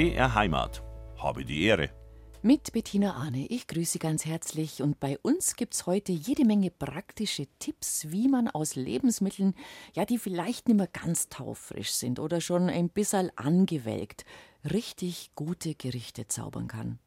BR Heimat. Habe die Ehre. Mit Bettina Arne. Ich grüße Sie ganz herzlich und bei uns gibt es heute jede Menge praktische Tipps, wie man aus Lebensmitteln, ja, die vielleicht nicht mehr ganz taufrisch sind oder schon ein bisschen angewelkt, richtig gute Gerichte zaubern kann.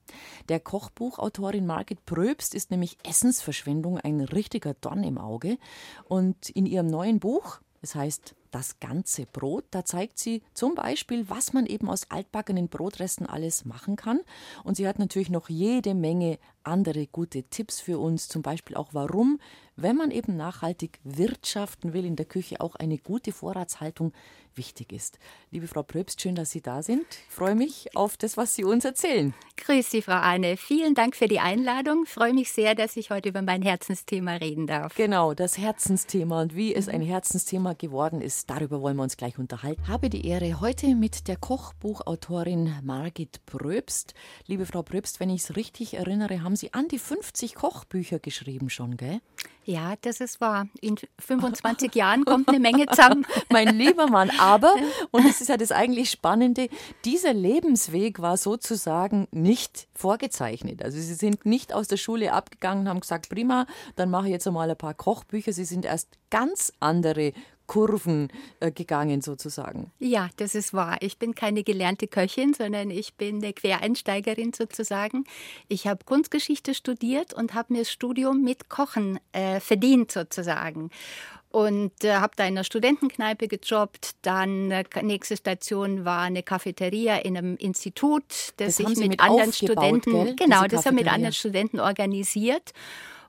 Der Kochbuchautorin Margit Pröbst ist nämlich Essensverschwendung ein richtiger Dorn im Auge und in ihrem neuen Buch, es heißt das ganze Brot. Da zeigt sie zum Beispiel, was man eben aus altbackenen Brotresten alles machen kann. Und sie hat natürlich noch jede Menge andere gute Tipps für uns, zum Beispiel auch warum, wenn man eben nachhaltig wirtschaften will in der Küche, auch eine gute Vorratshaltung wichtig ist. Liebe Frau Pröbst, schön, dass Sie da sind. Ich freue mich auf das, was Sie uns erzählen. Grüß Sie, Frau Anne. Vielen Dank für die Einladung. Ich freue mich sehr, dass ich heute über mein Herzensthema reden darf. Genau, das Herzensthema und wie es ein Herzensthema geworden ist, darüber wollen wir uns gleich unterhalten. Habe die Ehre heute mit der Kochbuchautorin Margit Pröbst. Liebe Frau Pröbst, wenn ich es richtig erinnere, haben haben Sie an die 50 Kochbücher geschrieben schon, gell? Ja, das ist wahr. In 25 Jahren kommt eine Menge zusammen. mein lieber Mann, aber, und das ist ja das eigentlich Spannende, dieser Lebensweg war sozusagen nicht vorgezeichnet. Also Sie sind nicht aus der Schule abgegangen, haben gesagt, prima, dann mache ich jetzt einmal ein paar Kochbücher. Sie sind erst ganz andere Kurven äh, gegangen sozusagen. Ja, das ist wahr. Ich bin keine gelernte Köchin, sondern ich bin eine Quereinsteigerin sozusagen. Ich habe Kunstgeschichte studiert und habe mir das Studium mit Kochen äh, verdient sozusagen und äh, habe da in einer Studentenkneipe gejobbt. Dann äh, nächste Station war eine Cafeteria in einem Institut, das, das ich mit, mit anderen Studenten, gell? genau, das haben mit anderen Studenten organisiert.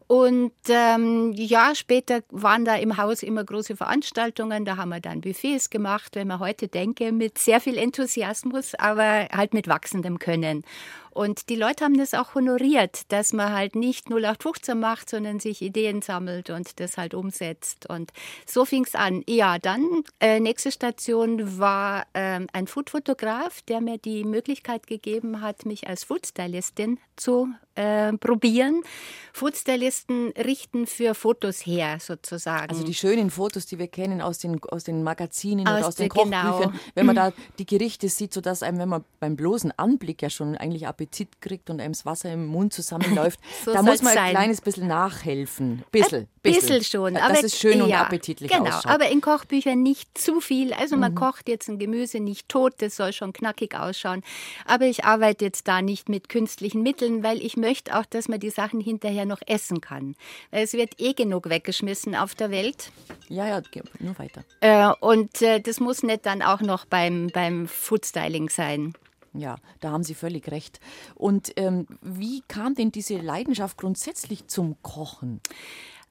Und ähm, ja, später waren da im Haus immer große Veranstaltungen. Da haben wir dann Buffets gemacht, wenn man heute denke, mit sehr viel Enthusiasmus, aber halt mit wachsendem Können. Und die Leute haben das auch honoriert, dass man halt nicht 0815 macht, sondern sich Ideen sammelt und das halt umsetzt. Und so fing es an. Ja, dann äh, nächste Station war äh, ein Foodfotograf, der mir die Möglichkeit gegeben hat, mich als Foodstylistin zu äh, probieren. Foodstylisten richten für Fotos her, sozusagen. Also die schönen Fotos, die wir kennen aus den, aus den Magazinen aus oder aus den Kochbüchern, genau. wenn man da die Gerichte sieht, sodass einem, wenn man beim bloßen Anblick ja schon eigentlich Appetit Appetit kriegt und einem das Wasser im Mund zusammenläuft, so da muss man ein sein. kleines bisschen nachhelfen. Bisschen. Bisschen, bisschen schon. Aber, das ist schön ja, und appetitlich Genau, ausschaut. aber in Kochbüchern nicht zu viel. Also man mhm. kocht jetzt ein Gemüse nicht tot, das soll schon knackig ausschauen. Aber ich arbeite jetzt da nicht mit künstlichen Mitteln, weil ich möchte auch, dass man die Sachen hinterher noch essen kann. Weil es wird eh genug weggeschmissen auf der Welt. Ja, ja, nur weiter. Äh, und äh, das muss nicht dann auch noch beim, beim Foodstyling sein. Ja, da haben Sie völlig recht. Und ähm, wie kam denn diese Leidenschaft grundsätzlich zum Kochen?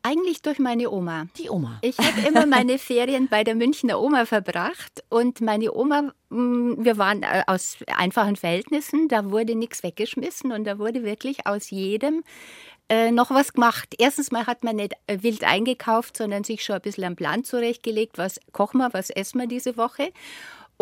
Eigentlich durch meine Oma. Die Oma. Ich habe immer meine Ferien bei der Münchner Oma verbracht und meine Oma, mm, wir waren äh, aus einfachen Verhältnissen, da wurde nichts weggeschmissen und da wurde wirklich aus jedem äh, noch was gemacht. Erstens mal hat man nicht äh, wild eingekauft, sondern sich schon ein bisschen einen Plan zurechtgelegt, was kochen wir, was essen wir diese Woche.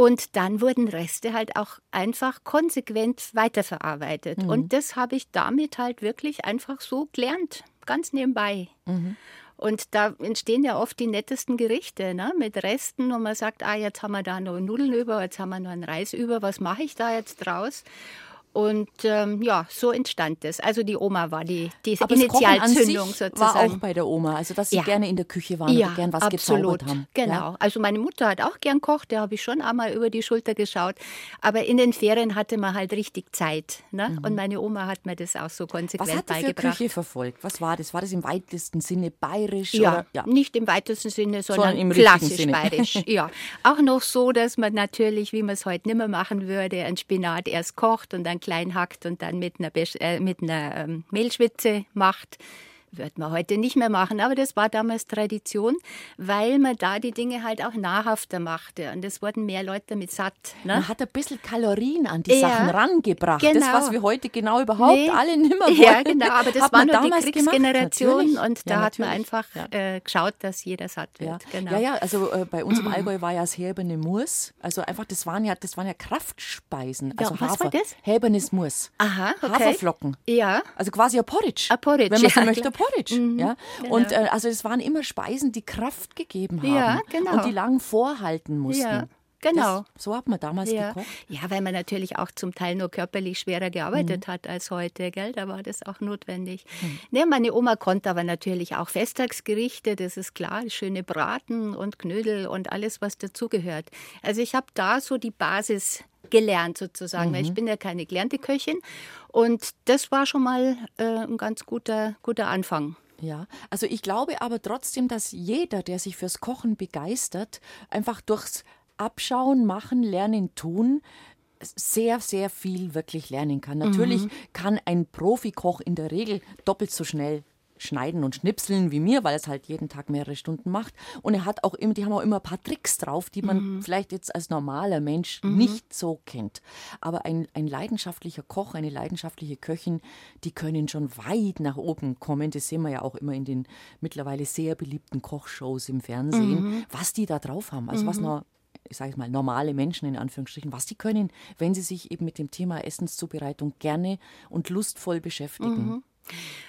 Und dann wurden Reste halt auch einfach konsequent weiterverarbeitet. Mhm. Und das habe ich damit halt wirklich einfach so gelernt, ganz nebenbei. Mhm. Und da entstehen ja oft die nettesten Gerichte ne? mit Resten und man sagt, ah, jetzt haben wir da noch Nudeln über, jetzt haben wir noch einen Reis über, was mache ich da jetzt draus? Und ähm, ja, so entstand es. Also die Oma war die, die Initialzündung sozusagen. War auch bei der Oma, also dass sie ja. gerne in der Küche waren ja, und gern was absolut. haben. Genau. Ja? Also meine Mutter hat auch gern kocht, da habe ich schon einmal über die Schulter geschaut. Aber in den Ferien hatte man halt richtig Zeit. Ne? Mhm. Und meine Oma hat mir das auch so konsequent was hat beigebracht. Was Küche verfolgt? Was war das? War das im weitesten Sinne bayerisch? Ja, oder? ja. nicht im weitesten Sinne, sondern, sondern im klassisch Sinne. bayerisch. ja. Auch noch so, dass man natürlich, wie man es heute nicht mehr machen würde, ein Spinat erst kocht und dann klein hackt und dann mit einer, äh, mit einer ähm, Mehlschwitze macht. Wird man heute nicht mehr machen, aber das war damals Tradition, weil man da die Dinge halt auch nahrhafter machte und es wurden mehr Leute damit satt. Ne? Man hat ein bisschen Kalorien an die ja, Sachen rangebracht. Genau. Das, was wir heute genau überhaupt nee. alle nimmer wollen. Ja, genau, aber das war nur die Kriegsgeneration und da ja, hat man einfach äh, geschaut, dass jeder satt wird. Ja, genau. ja, ja, also äh, bei uns im Allgäu war ja das Häberne Murs. Also einfach, das waren ja, das waren ja Kraftspeisen. Also was Hafer. war das? Häbernes Murs. Aha, okay. Haferflocken. Ja. Also quasi ein Porridge. Ein Porridge, wenn man so möchte, Porridge. Mhm, ja? Genau. Und äh, also es waren immer Speisen, die Kraft gegeben haben ja, genau. und die lang vorhalten mussten. Ja. Genau. Das, so hat man damals ja. gekocht. Ja, weil man natürlich auch zum Teil nur körperlich schwerer gearbeitet mhm. hat als heute, gell? Da war das auch notwendig. Mhm. Nee, meine Oma konnte aber natürlich auch Festtagsgerichte, das ist klar, schöne Braten und Knödel und alles, was dazugehört. Also ich habe da so die Basis gelernt sozusagen, mhm. weil ich mhm. bin ja keine gelernte Köchin und das war schon mal äh, ein ganz guter, guter Anfang. Ja, also ich glaube aber trotzdem, dass jeder, der sich fürs Kochen begeistert, einfach durchs Abschauen, Machen, Lernen, Tun sehr, sehr viel wirklich lernen kann. Natürlich mhm. kann ein Profikoch in der Regel doppelt so schnell schneiden und schnipseln wie mir, weil es halt jeden Tag mehrere Stunden macht. Und er hat auch immer, die haben auch immer ein paar Tricks drauf, die man mhm. vielleicht jetzt als normaler Mensch mhm. nicht so kennt. Aber ein, ein leidenschaftlicher Koch, eine leidenschaftliche Köchin, die können schon weit nach oben kommen. Das sehen wir ja auch immer in den mittlerweile sehr beliebten Kochshows im Fernsehen, mhm. was die da drauf haben. Also was mhm. noch ich sage mal, normale Menschen in Anführungsstrichen, was die können, wenn sie sich eben mit dem Thema Essenszubereitung gerne und lustvoll beschäftigen. Mhm.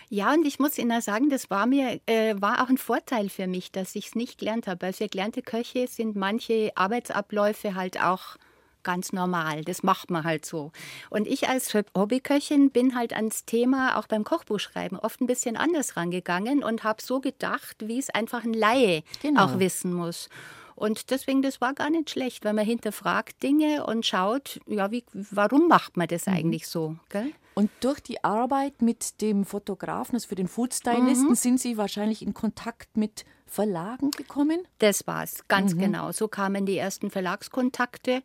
Ja, und ich muss Ihnen sagen, das war mir äh, war auch ein Vorteil für mich, dass ich es nicht gelernt habe. Weil für gelernte Köche sind manche Arbeitsabläufe halt auch ganz normal. Das macht man halt so. Und ich als Hobbyköchin bin halt ans Thema auch beim Kochbuchschreiben oft ein bisschen anders rangegangen und habe so gedacht, wie es einfach ein Laie genau. auch wissen muss. Und deswegen, das war gar nicht schlecht, weil man hinterfragt Dinge und schaut, ja, wie, warum macht man das mhm. eigentlich so? Gell? Und durch die Arbeit mit dem Fotografen, also für den Foodstylisten, mhm. sind Sie wahrscheinlich in Kontakt mit Verlagen gekommen? Das war's, ganz mhm. genau. So kamen die ersten Verlagskontakte.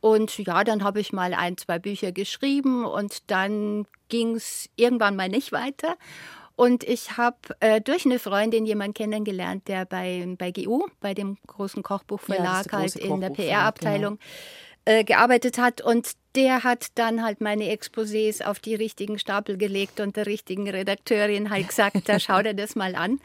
Und ja, dann habe ich mal ein, zwei Bücher geschrieben und dann ging es irgendwann mal nicht weiter. Und ich habe äh, durch eine Freundin jemanden kennengelernt, der bei, bei GU, bei dem großen Kochbuchverlag, ja, halt in der PR-Abteilung, genau. äh, gearbeitet hat. Und der hat dann halt meine Exposés auf die richtigen Stapel gelegt und der richtigen Redakteurin halt gesagt, da schau dir das mal an.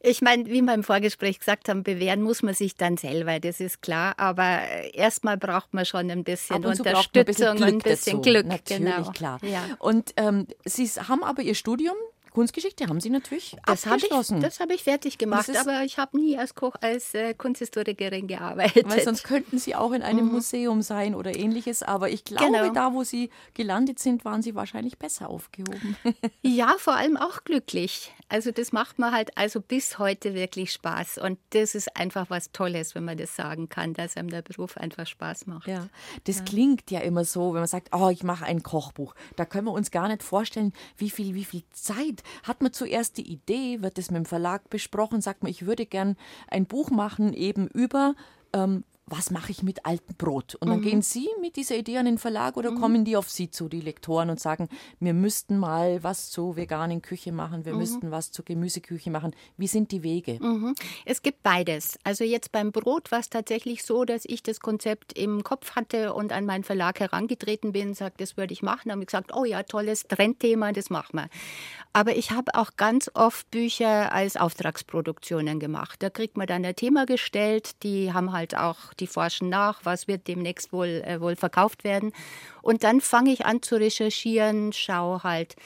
Ich meine, wie wir im Vorgespräch gesagt haben, bewähren muss man sich dann selber, das ist klar. Aber erstmal braucht man schon ein bisschen Unterstützung und ein bisschen Glück. Ein bisschen Glück Natürlich, genau. klar. Ja. Und ähm, Sie haben aber Ihr Studium Kunstgeschichte haben Sie natürlich das abgeschlossen. Hab ich, das habe ich fertig gemacht, aber ich habe nie als, Koch, als äh, Kunsthistorikerin gearbeitet. Weil sonst könnten Sie auch in einem mhm. Museum sein oder ähnliches. Aber ich glaube, genau. da, wo Sie gelandet sind, waren Sie wahrscheinlich besser aufgehoben. ja, vor allem auch glücklich. Also das macht mir halt also bis heute wirklich Spaß. Und das ist einfach was Tolles, wenn man das sagen kann, dass einem der Beruf einfach Spaß macht. Ja, das ja. klingt ja immer so, wenn man sagt, oh, ich mache ein Kochbuch. Da können wir uns gar nicht vorstellen, wie viel, wie viel Zeit hat man zuerst die Idee, wird es mit dem Verlag besprochen, sagt man, ich würde gern ein Buch machen eben über ähm, was mache ich mit altem Brot? Und dann mhm. gehen Sie mit dieser Idee an den Verlag oder mhm. kommen die auf Sie zu, die Lektoren, und sagen, wir müssten mal was zur veganen Küche machen, wir mhm. müssten was zur Gemüseküche machen. Wie sind die Wege? Mhm. Es gibt beides. Also jetzt beim Brot war es tatsächlich so, dass ich das Konzept im Kopf hatte und an meinen Verlag herangetreten bin, sagt, das würde ich machen. Haben gesagt, oh ja, tolles Trendthema, das machen wir. Aber ich habe auch ganz oft Bücher als Auftragsproduktionen gemacht. Da kriegt man dann ein Thema gestellt, die haben halt auch die forschen nach, was wird demnächst wohl, äh, wohl verkauft werden. Und dann fange ich an zu recherchieren, schaue halt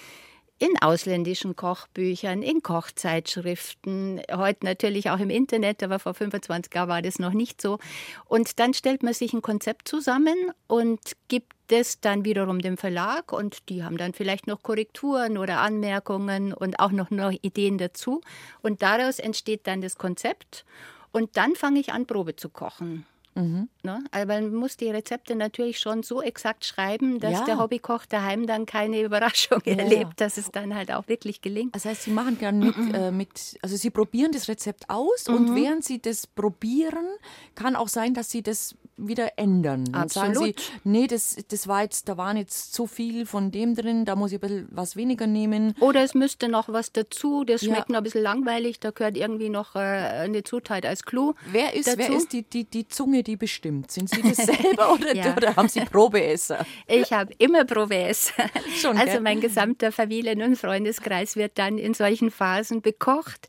in ausländischen Kochbüchern, in Kochzeitschriften, heute natürlich auch im Internet, aber vor 25 Jahren war das noch nicht so. Und dann stellt man sich ein Konzept zusammen und gibt das dann wiederum dem Verlag und die haben dann vielleicht noch Korrekturen oder Anmerkungen und auch noch, noch Ideen dazu. Und daraus entsteht dann das Konzept. Und dann fange ich an, Probe zu kochen. Mhm. Ne? Also man muss die Rezepte natürlich schon so exakt schreiben, dass ja. der Hobbykoch daheim dann keine Überraschung ja. erlebt, dass es dann halt auch wirklich gelingt. Das heißt, Sie machen gern mit, mhm. äh, mit also Sie probieren das Rezept aus mhm. und während Sie das probieren, kann auch sein, dass Sie das wieder ändern. Dann Absolut. sagen Sie, nee, das, das war jetzt, da waren jetzt zu viel von dem drin, da muss ich ein bisschen was weniger nehmen. Oder es müsste noch was dazu, das schmeckt ja. noch ein bisschen langweilig, da gehört irgendwie noch äh, eine Zutat als Clou. Wer ist, wer ist die, die, die Zunge, die bestimmt? Sind Sie das selber oder, ja. oder haben Sie Probeesser? Ich habe immer Probeesser. Schon, also gell? mein gesamter Familien- und Freundeskreis wird dann in solchen Phasen bekocht.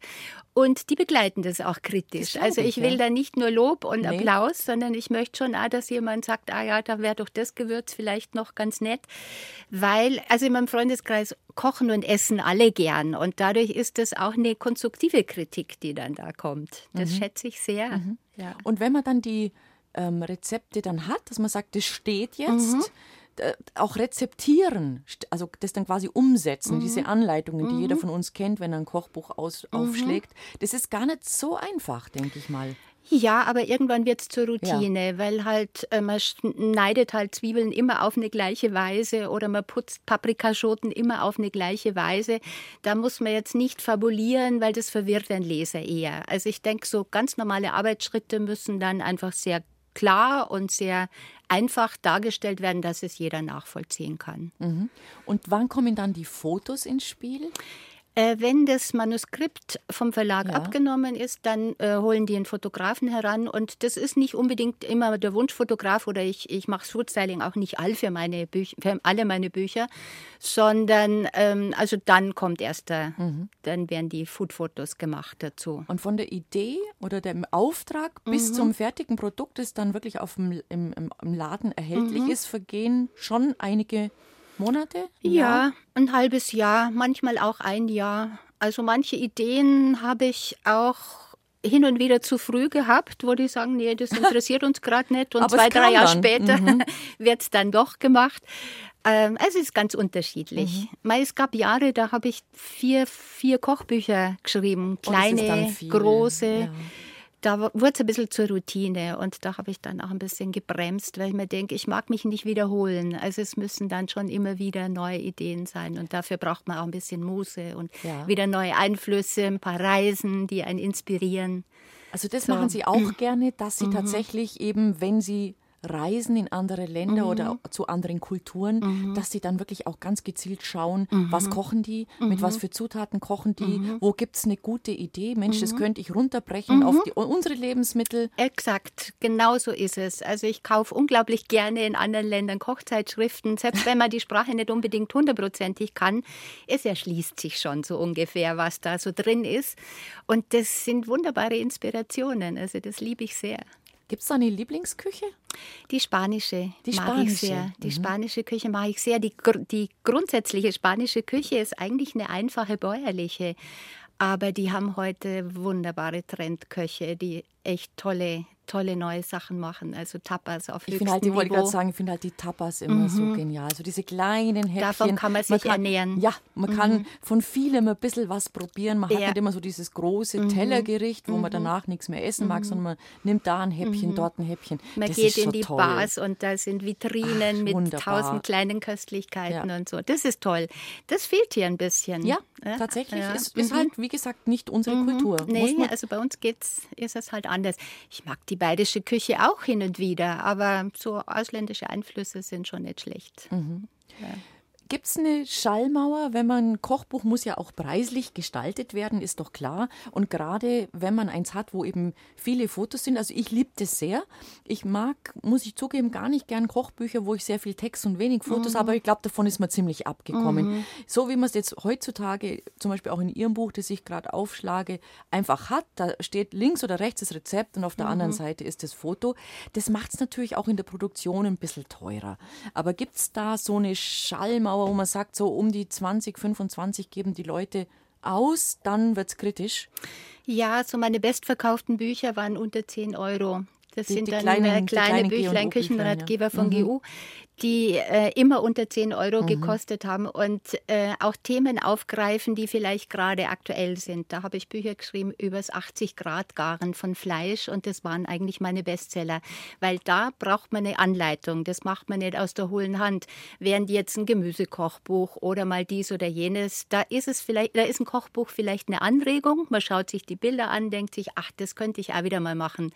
Und die begleiten das auch kritisch. Das also ich, will ja. da nicht nur Lob und nee. Applaus, sondern ich möchte schon auch, dass jemand sagt, ah ja, da wäre doch das Gewürz vielleicht noch ganz nett. Weil, also in meinem Freundeskreis kochen und essen alle gern. Und dadurch ist das auch eine konstruktive Kritik, die dann da kommt. Das mhm. schätze ich sehr. Mhm. Ja. Und wenn man dann die ähm, Rezepte dann hat, dass man sagt, das steht jetzt. Mhm auch rezeptieren, also das dann quasi umsetzen, mhm. diese Anleitungen, die mhm. jeder von uns kennt, wenn er ein Kochbuch aus, mhm. aufschlägt, das ist gar nicht so einfach, denke ich mal. Ja, aber irgendwann wird es zur Routine, ja. weil halt äh, man schneidet halt Zwiebeln immer auf eine gleiche Weise oder man putzt Paprikaschoten immer auf eine gleiche Weise. Da muss man jetzt nicht fabulieren, weil das verwirrt den Leser eher. Also ich denke, so ganz normale Arbeitsschritte müssen dann einfach sehr klar und sehr einfach dargestellt werden, dass es jeder nachvollziehen kann. Mhm. Und wann kommen dann die Fotos ins Spiel? Äh, wenn das Manuskript vom Verlag ja. abgenommen ist, dann äh, holen die einen Fotografen heran. Und das ist nicht unbedingt immer der Wunschfotograf oder ich, ich mache Foodstyling auch nicht all für, meine Bücher, für alle meine Bücher, sondern ähm, also dann kommt erst der, mhm. dann werden die Foodfotos gemacht dazu. Und von der Idee oder dem Auftrag bis mhm. zum fertigen Produkt, das dann wirklich auf dem, im, im Laden erhältlich mhm. ist, vergehen schon einige Monate? Ja, ein halbes Jahr, manchmal auch ein Jahr. Also manche Ideen habe ich auch hin und wieder zu früh gehabt, wo die sagen, nee, das interessiert uns gerade nicht. Und zwei, drei Jahre später mhm. wird es dann doch gemacht. Ähm, es ist ganz unterschiedlich. Mhm. Es gab Jahre, da habe ich vier, vier Kochbücher geschrieben, oh, kleine, oh, große. Ja da wurde es ein bisschen zur Routine und da habe ich dann auch ein bisschen gebremst, weil ich mir denke, ich mag mich nicht wiederholen. Also es müssen dann schon immer wieder neue Ideen sein und dafür braucht man auch ein bisschen Muße und ja. wieder neue Einflüsse, ein paar Reisen, die einen inspirieren. Also das so. machen Sie auch gerne, dass Sie mhm. tatsächlich eben, wenn Sie Reisen in andere Länder mhm. oder zu anderen Kulturen, mhm. dass sie dann wirklich auch ganz gezielt schauen, mhm. was kochen die, mit was mhm. für Zutaten kochen die, mhm. wo gibt es eine gute Idee, Mensch, das mhm. könnte ich runterbrechen auf die, unsere Lebensmittel. Exakt, genau so ist es. Also ich kaufe unglaublich gerne in anderen Ländern Kochzeitschriften, selbst wenn man die Sprache nicht unbedingt hundertprozentig kann, es erschließt sich schon so ungefähr, was da so drin ist. Und das sind wunderbare Inspirationen, also das liebe ich sehr. Gibt es da eine Lieblingsküche? Die spanische, die mag spanische. ich sehr. Die mhm. spanische Küche mag ich sehr. Die, die grundsätzliche spanische Küche ist eigentlich eine einfache bäuerliche. Aber die haben heute wunderbare Trendköche, die echt tolle, tolle neue Sachen machen. Also Tapas auf Ich finde halt, ich wollte gerade sagen, ich finde halt die Tapas immer mhm. so genial. Also diese kleinen Häppchen. Davon kann man sich man kann, ernähren. Ja, man mhm. kann von vielem ein bisschen was probieren. Man ja. hat nicht immer so dieses große mhm. Tellergericht, wo man mhm. danach nichts mehr essen mag, mhm. sondern man nimmt da ein Häppchen, dort ein Häppchen. Man das geht in so die toll. Bars und da sind Vitrinen Ach, mit wunderbar. tausend kleinen Köstlichkeiten ja. und so. Das ist toll. Das fehlt hier ein bisschen. Ja, ja. tatsächlich. Ist, ist halt, wie gesagt, nicht unsere Kultur. Nee, also bei uns geht's, ist es halt anders. Ich mag die bayerische Küche auch hin und wieder, aber so ausländische Einflüsse sind schon nicht schlecht. Mhm. Ja. Gibt es eine Schallmauer, wenn man ein Kochbuch muss ja auch preislich gestaltet werden, ist doch klar. Und gerade wenn man eins hat, wo eben viele Fotos sind, also ich liebe das sehr. Ich mag, muss ich zugeben, gar nicht gern Kochbücher, wo ich sehr viel Text und wenig Fotos mhm. habe, aber ich glaube, davon ist man ziemlich abgekommen. Mhm. So wie man es jetzt heutzutage, zum Beispiel auch in Ihrem Buch, das ich gerade aufschlage, einfach hat, da steht links oder rechts das Rezept und auf der mhm. anderen Seite ist das Foto. Das macht es natürlich auch in der Produktion ein bisschen teurer. Aber gibt es da so eine Schallmauer? Dauer, wo man sagt, so um die 20, 25 geben die Leute aus, dann wird es kritisch? Ja, so meine bestverkauften Bücher waren unter 10 Euro. Das die, sind die dann kleinen, kleine, kleine Büchlein, Küchenratgeber ja. von mhm. GU die äh, immer unter 10 Euro mhm. gekostet haben und äh, auch Themen aufgreifen, die vielleicht gerade aktuell sind. Da habe ich Bücher geschrieben über das 80 Grad Garen von Fleisch und das waren eigentlich meine Bestseller, weil da braucht man eine Anleitung. Das macht man nicht aus der hohlen Hand. Während jetzt ein Gemüsekochbuch oder mal dies oder jenes, da ist es vielleicht, da ist ein Kochbuch vielleicht eine Anregung. Man schaut sich die Bilder an, denkt sich, ach, das könnte ich auch wieder mal machen.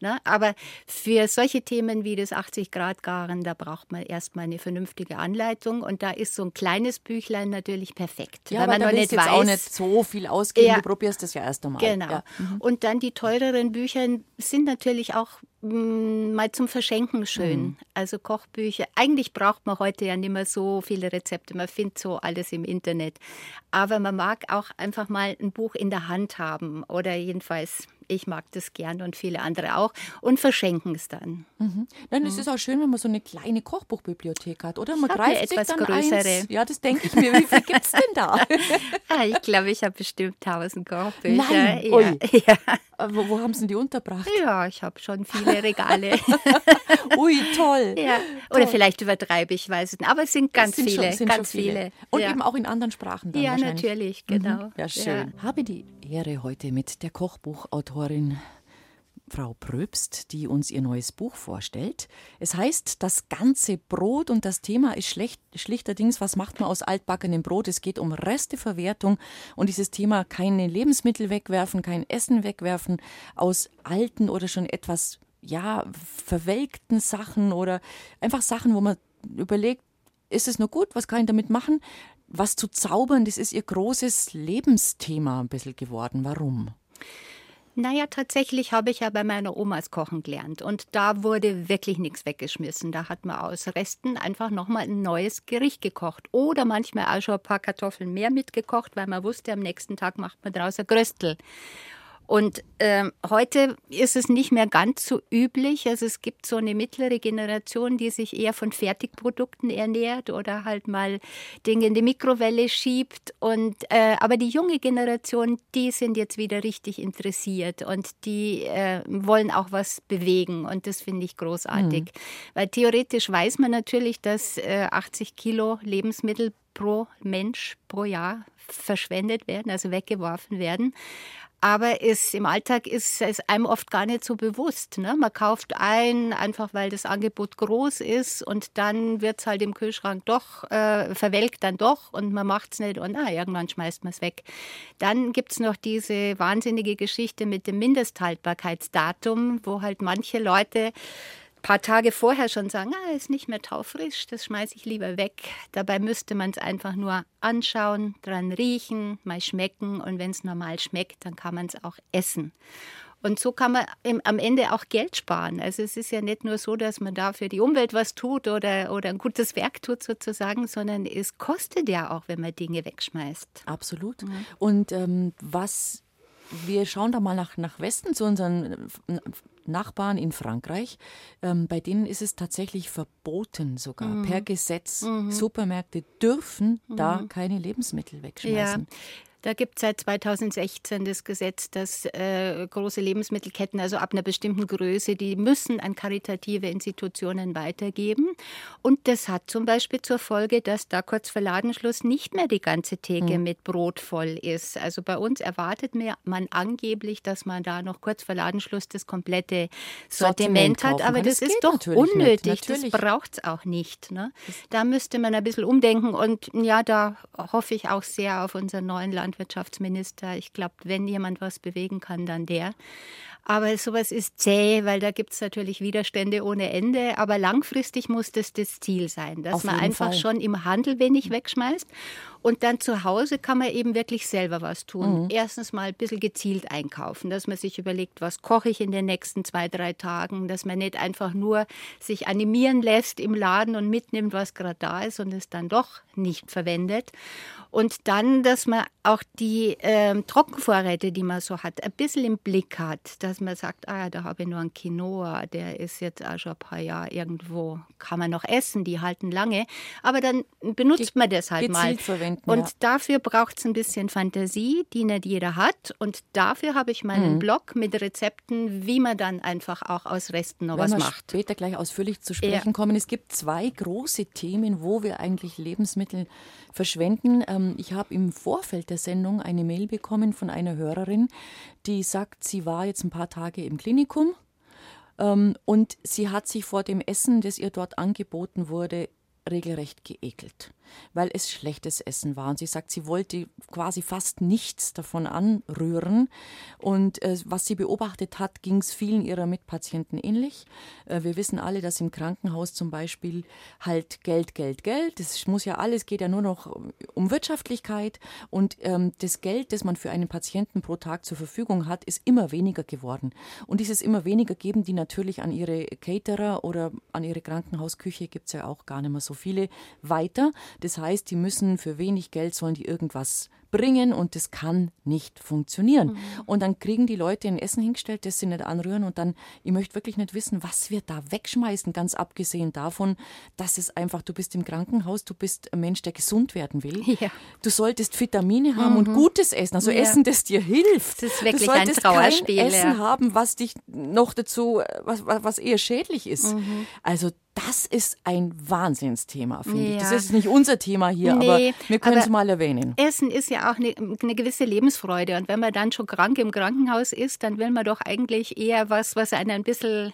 Na, ne? aber für solche Themen wie das 80 Grad Garen, da braucht man erstmal eine vernünftige Anleitung und da ist so ein kleines Büchlein natürlich perfekt. Ja, weil man noch nicht weiß, auch nicht so viel ausgeben, ja, du probierst das ja erst einmal. Genau. Ja. Mhm. Und dann die teureren Bücher sind natürlich auch mh, mm, mal zum Verschenken schön. Mhm. Also Kochbücher. Eigentlich braucht man heute ja nicht mehr so viele Rezepte. Man findet so alles im Internet. Aber man mag auch einfach mal ein Buch in der Hand haben oder jedenfalls ich mag das gern und viele andere auch und verschenken es dann. Mhm. Nein, es mhm. ist auch schön, wenn man so eine kleine Kochbuchbibliothek hat, oder? Man ich greift etwas sich dann größere. Eins. Ja, das denke ich mir. Wie viel gibt es denn da? ah, ich glaube, ich habe bestimmt tausend Kochbücher. Nein. Ja. ja. Äh, wo, wo, haben Sie die unterbracht? Ja, ich habe schon viele Regale. Ui, toll. Ja. Oder toll. vielleicht übertreibe ich, weiß es nicht. Aber es sind ganz sind viele, schon, ganz viele. viele. Und ja. eben auch in anderen Sprachen dann Ja, natürlich, genau. Mhm. Ja, schön. Habe die Ehre heute mit der Kochbuchautorin Frau Pröbst, die uns ihr neues Buch vorstellt. Es heißt Das ganze Brot und das Thema ist schlecht, schlichterdings, was macht man aus altbackenem Brot? Es geht um Resteverwertung und dieses Thema keine Lebensmittel wegwerfen, kein Essen wegwerfen aus alten oder schon etwas ja, verwelkten Sachen oder einfach Sachen, wo man überlegt, ist es nur gut, was kann ich damit machen? Was zu zaubern, das ist ihr großes Lebensthema ein bisschen geworden. Warum? Naja, tatsächlich habe ich ja bei meiner Omas kochen gelernt und da wurde wirklich nichts weggeschmissen. Da hat man aus Resten einfach nochmal ein neues Gericht gekocht oder manchmal auch schon ein paar Kartoffeln mehr mitgekocht, weil man wusste, am nächsten Tag macht man daraus ein Gröstel. Und äh, heute ist es nicht mehr ganz so üblich. Also es gibt so eine mittlere Generation, die sich eher von Fertigprodukten ernährt oder halt mal Dinge in die Mikrowelle schiebt. Und äh, aber die junge Generation, die sind jetzt wieder richtig interessiert und die äh, wollen auch was bewegen. Und das finde ich großartig, mhm. weil theoretisch weiß man natürlich, dass 80 äh, Kilo Lebensmittel pro Mensch pro Jahr verschwendet werden, also weggeworfen werden. Aber ist, im Alltag ist es einem oft gar nicht so bewusst. Ne? Man kauft ein, einfach weil das Angebot groß ist und dann wird es halt im Kühlschrank doch, äh, verwelkt dann doch und man macht es nicht und ah, irgendwann schmeißt man es weg. Dann gibt es noch diese wahnsinnige Geschichte mit dem Mindesthaltbarkeitsdatum, wo halt manche Leute paar Tage vorher schon sagen, ah, ist nicht mehr taufrisch, das schmeiße ich lieber weg. Dabei müsste man es einfach nur anschauen, dran riechen, mal schmecken und wenn es normal schmeckt, dann kann man es auch essen. Und so kann man im, am Ende auch Geld sparen. Also es ist ja nicht nur so, dass man da für die Umwelt was tut oder, oder ein gutes Werk tut sozusagen, sondern es kostet ja auch, wenn man Dinge wegschmeißt. Absolut. Mhm. Und ähm, was wir schauen da mal nach, nach Westen zu unseren Nachbarn in Frankreich, ähm, bei denen ist es tatsächlich verboten sogar mhm. per Gesetz. Mhm. Supermärkte dürfen mhm. da keine Lebensmittel wegschmeißen. Ja. Da gibt es seit 2016 das Gesetz, dass äh, große Lebensmittelketten, also ab einer bestimmten Größe, die müssen an karitative Institutionen weitergeben. Und das hat zum Beispiel zur Folge, dass da kurz vor Ladenschluss nicht mehr die ganze Theke mhm. mit Brot voll ist. Also bei uns erwartet man angeblich, dass man da noch kurz vor Ladenschluss das komplette Sortiment, Sortiment hat. Aber das, das ist doch unnötig. Das braucht es auch nicht. Ne? Da müsste man ein bisschen umdenken. Und ja, da hoffe ich auch sehr auf unseren neuen Land Landwirtschaftsminister. Ich glaube, wenn jemand was bewegen kann, dann der. Aber sowas ist zäh, weil da gibt es natürlich Widerstände ohne Ende. Aber langfristig muss das das Ziel sein, dass Auf man einfach Fall. schon im Handel wenig wegschmeißt. Und dann zu Hause kann man eben wirklich selber was tun. Mhm. Erstens mal ein bisschen gezielt einkaufen, dass man sich überlegt, was koche ich in den nächsten zwei, drei Tagen, dass man nicht einfach nur sich animieren lässt im Laden und mitnimmt, was gerade da ist und es dann doch nicht verwendet. Und dann, dass man auch die äh, Trockenvorräte, die man so hat, ein bisschen im Blick hat. Dass man sagt, ah ja, da habe ich nur einen Quinoa, der ist jetzt auch schon ein paar Jahre irgendwo, kann man noch essen, die halten lange. Aber dann benutzt man das halt mal. Verwenden, und ja. dafür braucht es ein bisschen Fantasie, die nicht jeder hat. Und dafür habe ich meinen mhm. Blog mit Rezepten, wie man dann einfach auch aus Resten noch Wenn was macht. später gleich ausführlich zu sprechen ja. kommen. Es gibt zwei große Themen, wo wir eigentlich Lebensmittel verschwenden. Ähm, ich habe im Vorfeld der Sendung eine Mail bekommen von einer Hörerin, die sagt, sie war jetzt ein paar Tage im Klinikum. Ähm, und sie hat sich vor dem Essen, das ihr dort angeboten wurde, regelrecht geekelt weil es schlechtes Essen war. Und sie sagt, sie wollte quasi fast nichts davon anrühren. Und äh, was sie beobachtet hat, ging es vielen ihrer Mitpatienten ähnlich. Äh, wir wissen alle, dass im Krankenhaus zum Beispiel halt Geld, Geld, Geld, das muss ja alles, geht ja nur noch um Wirtschaftlichkeit. Und ähm, das Geld, das man für einen Patienten pro Tag zur Verfügung hat, ist immer weniger geworden. Und dieses immer weniger geben die natürlich an ihre Caterer oder an ihre Krankenhausküche, gibt es ja auch gar nicht mehr so viele weiter. Das heißt, die müssen für wenig Geld sollen die irgendwas bringen und das kann nicht funktionieren. Mhm. Und dann kriegen die Leute ein Essen hingestellt, das sie nicht anrühren und dann, ich möchte wirklich nicht wissen, was wir da wegschmeißen, ganz abgesehen davon, dass es einfach, du bist im Krankenhaus, du bist ein Mensch, der gesund werden will. Ja. Du solltest Vitamine haben mhm. und gutes Essen, also ja. Essen, das dir hilft. Das ist wirklich du solltest ein Trauerspiel. Kein Essen ja. haben, was dich noch dazu, was, was eher schädlich ist. Mhm. Also das ist ein Wahnsinnsthema, finde ja. ich. Das ist nicht unser Thema hier, nee, aber wir können es mal erwähnen. Essen ist ja auch eine, eine, gewisse Lebensfreude. Und wenn man dann schon krank im Krankenhaus ist, dann will man doch eigentlich eher was, was einen ein bisschen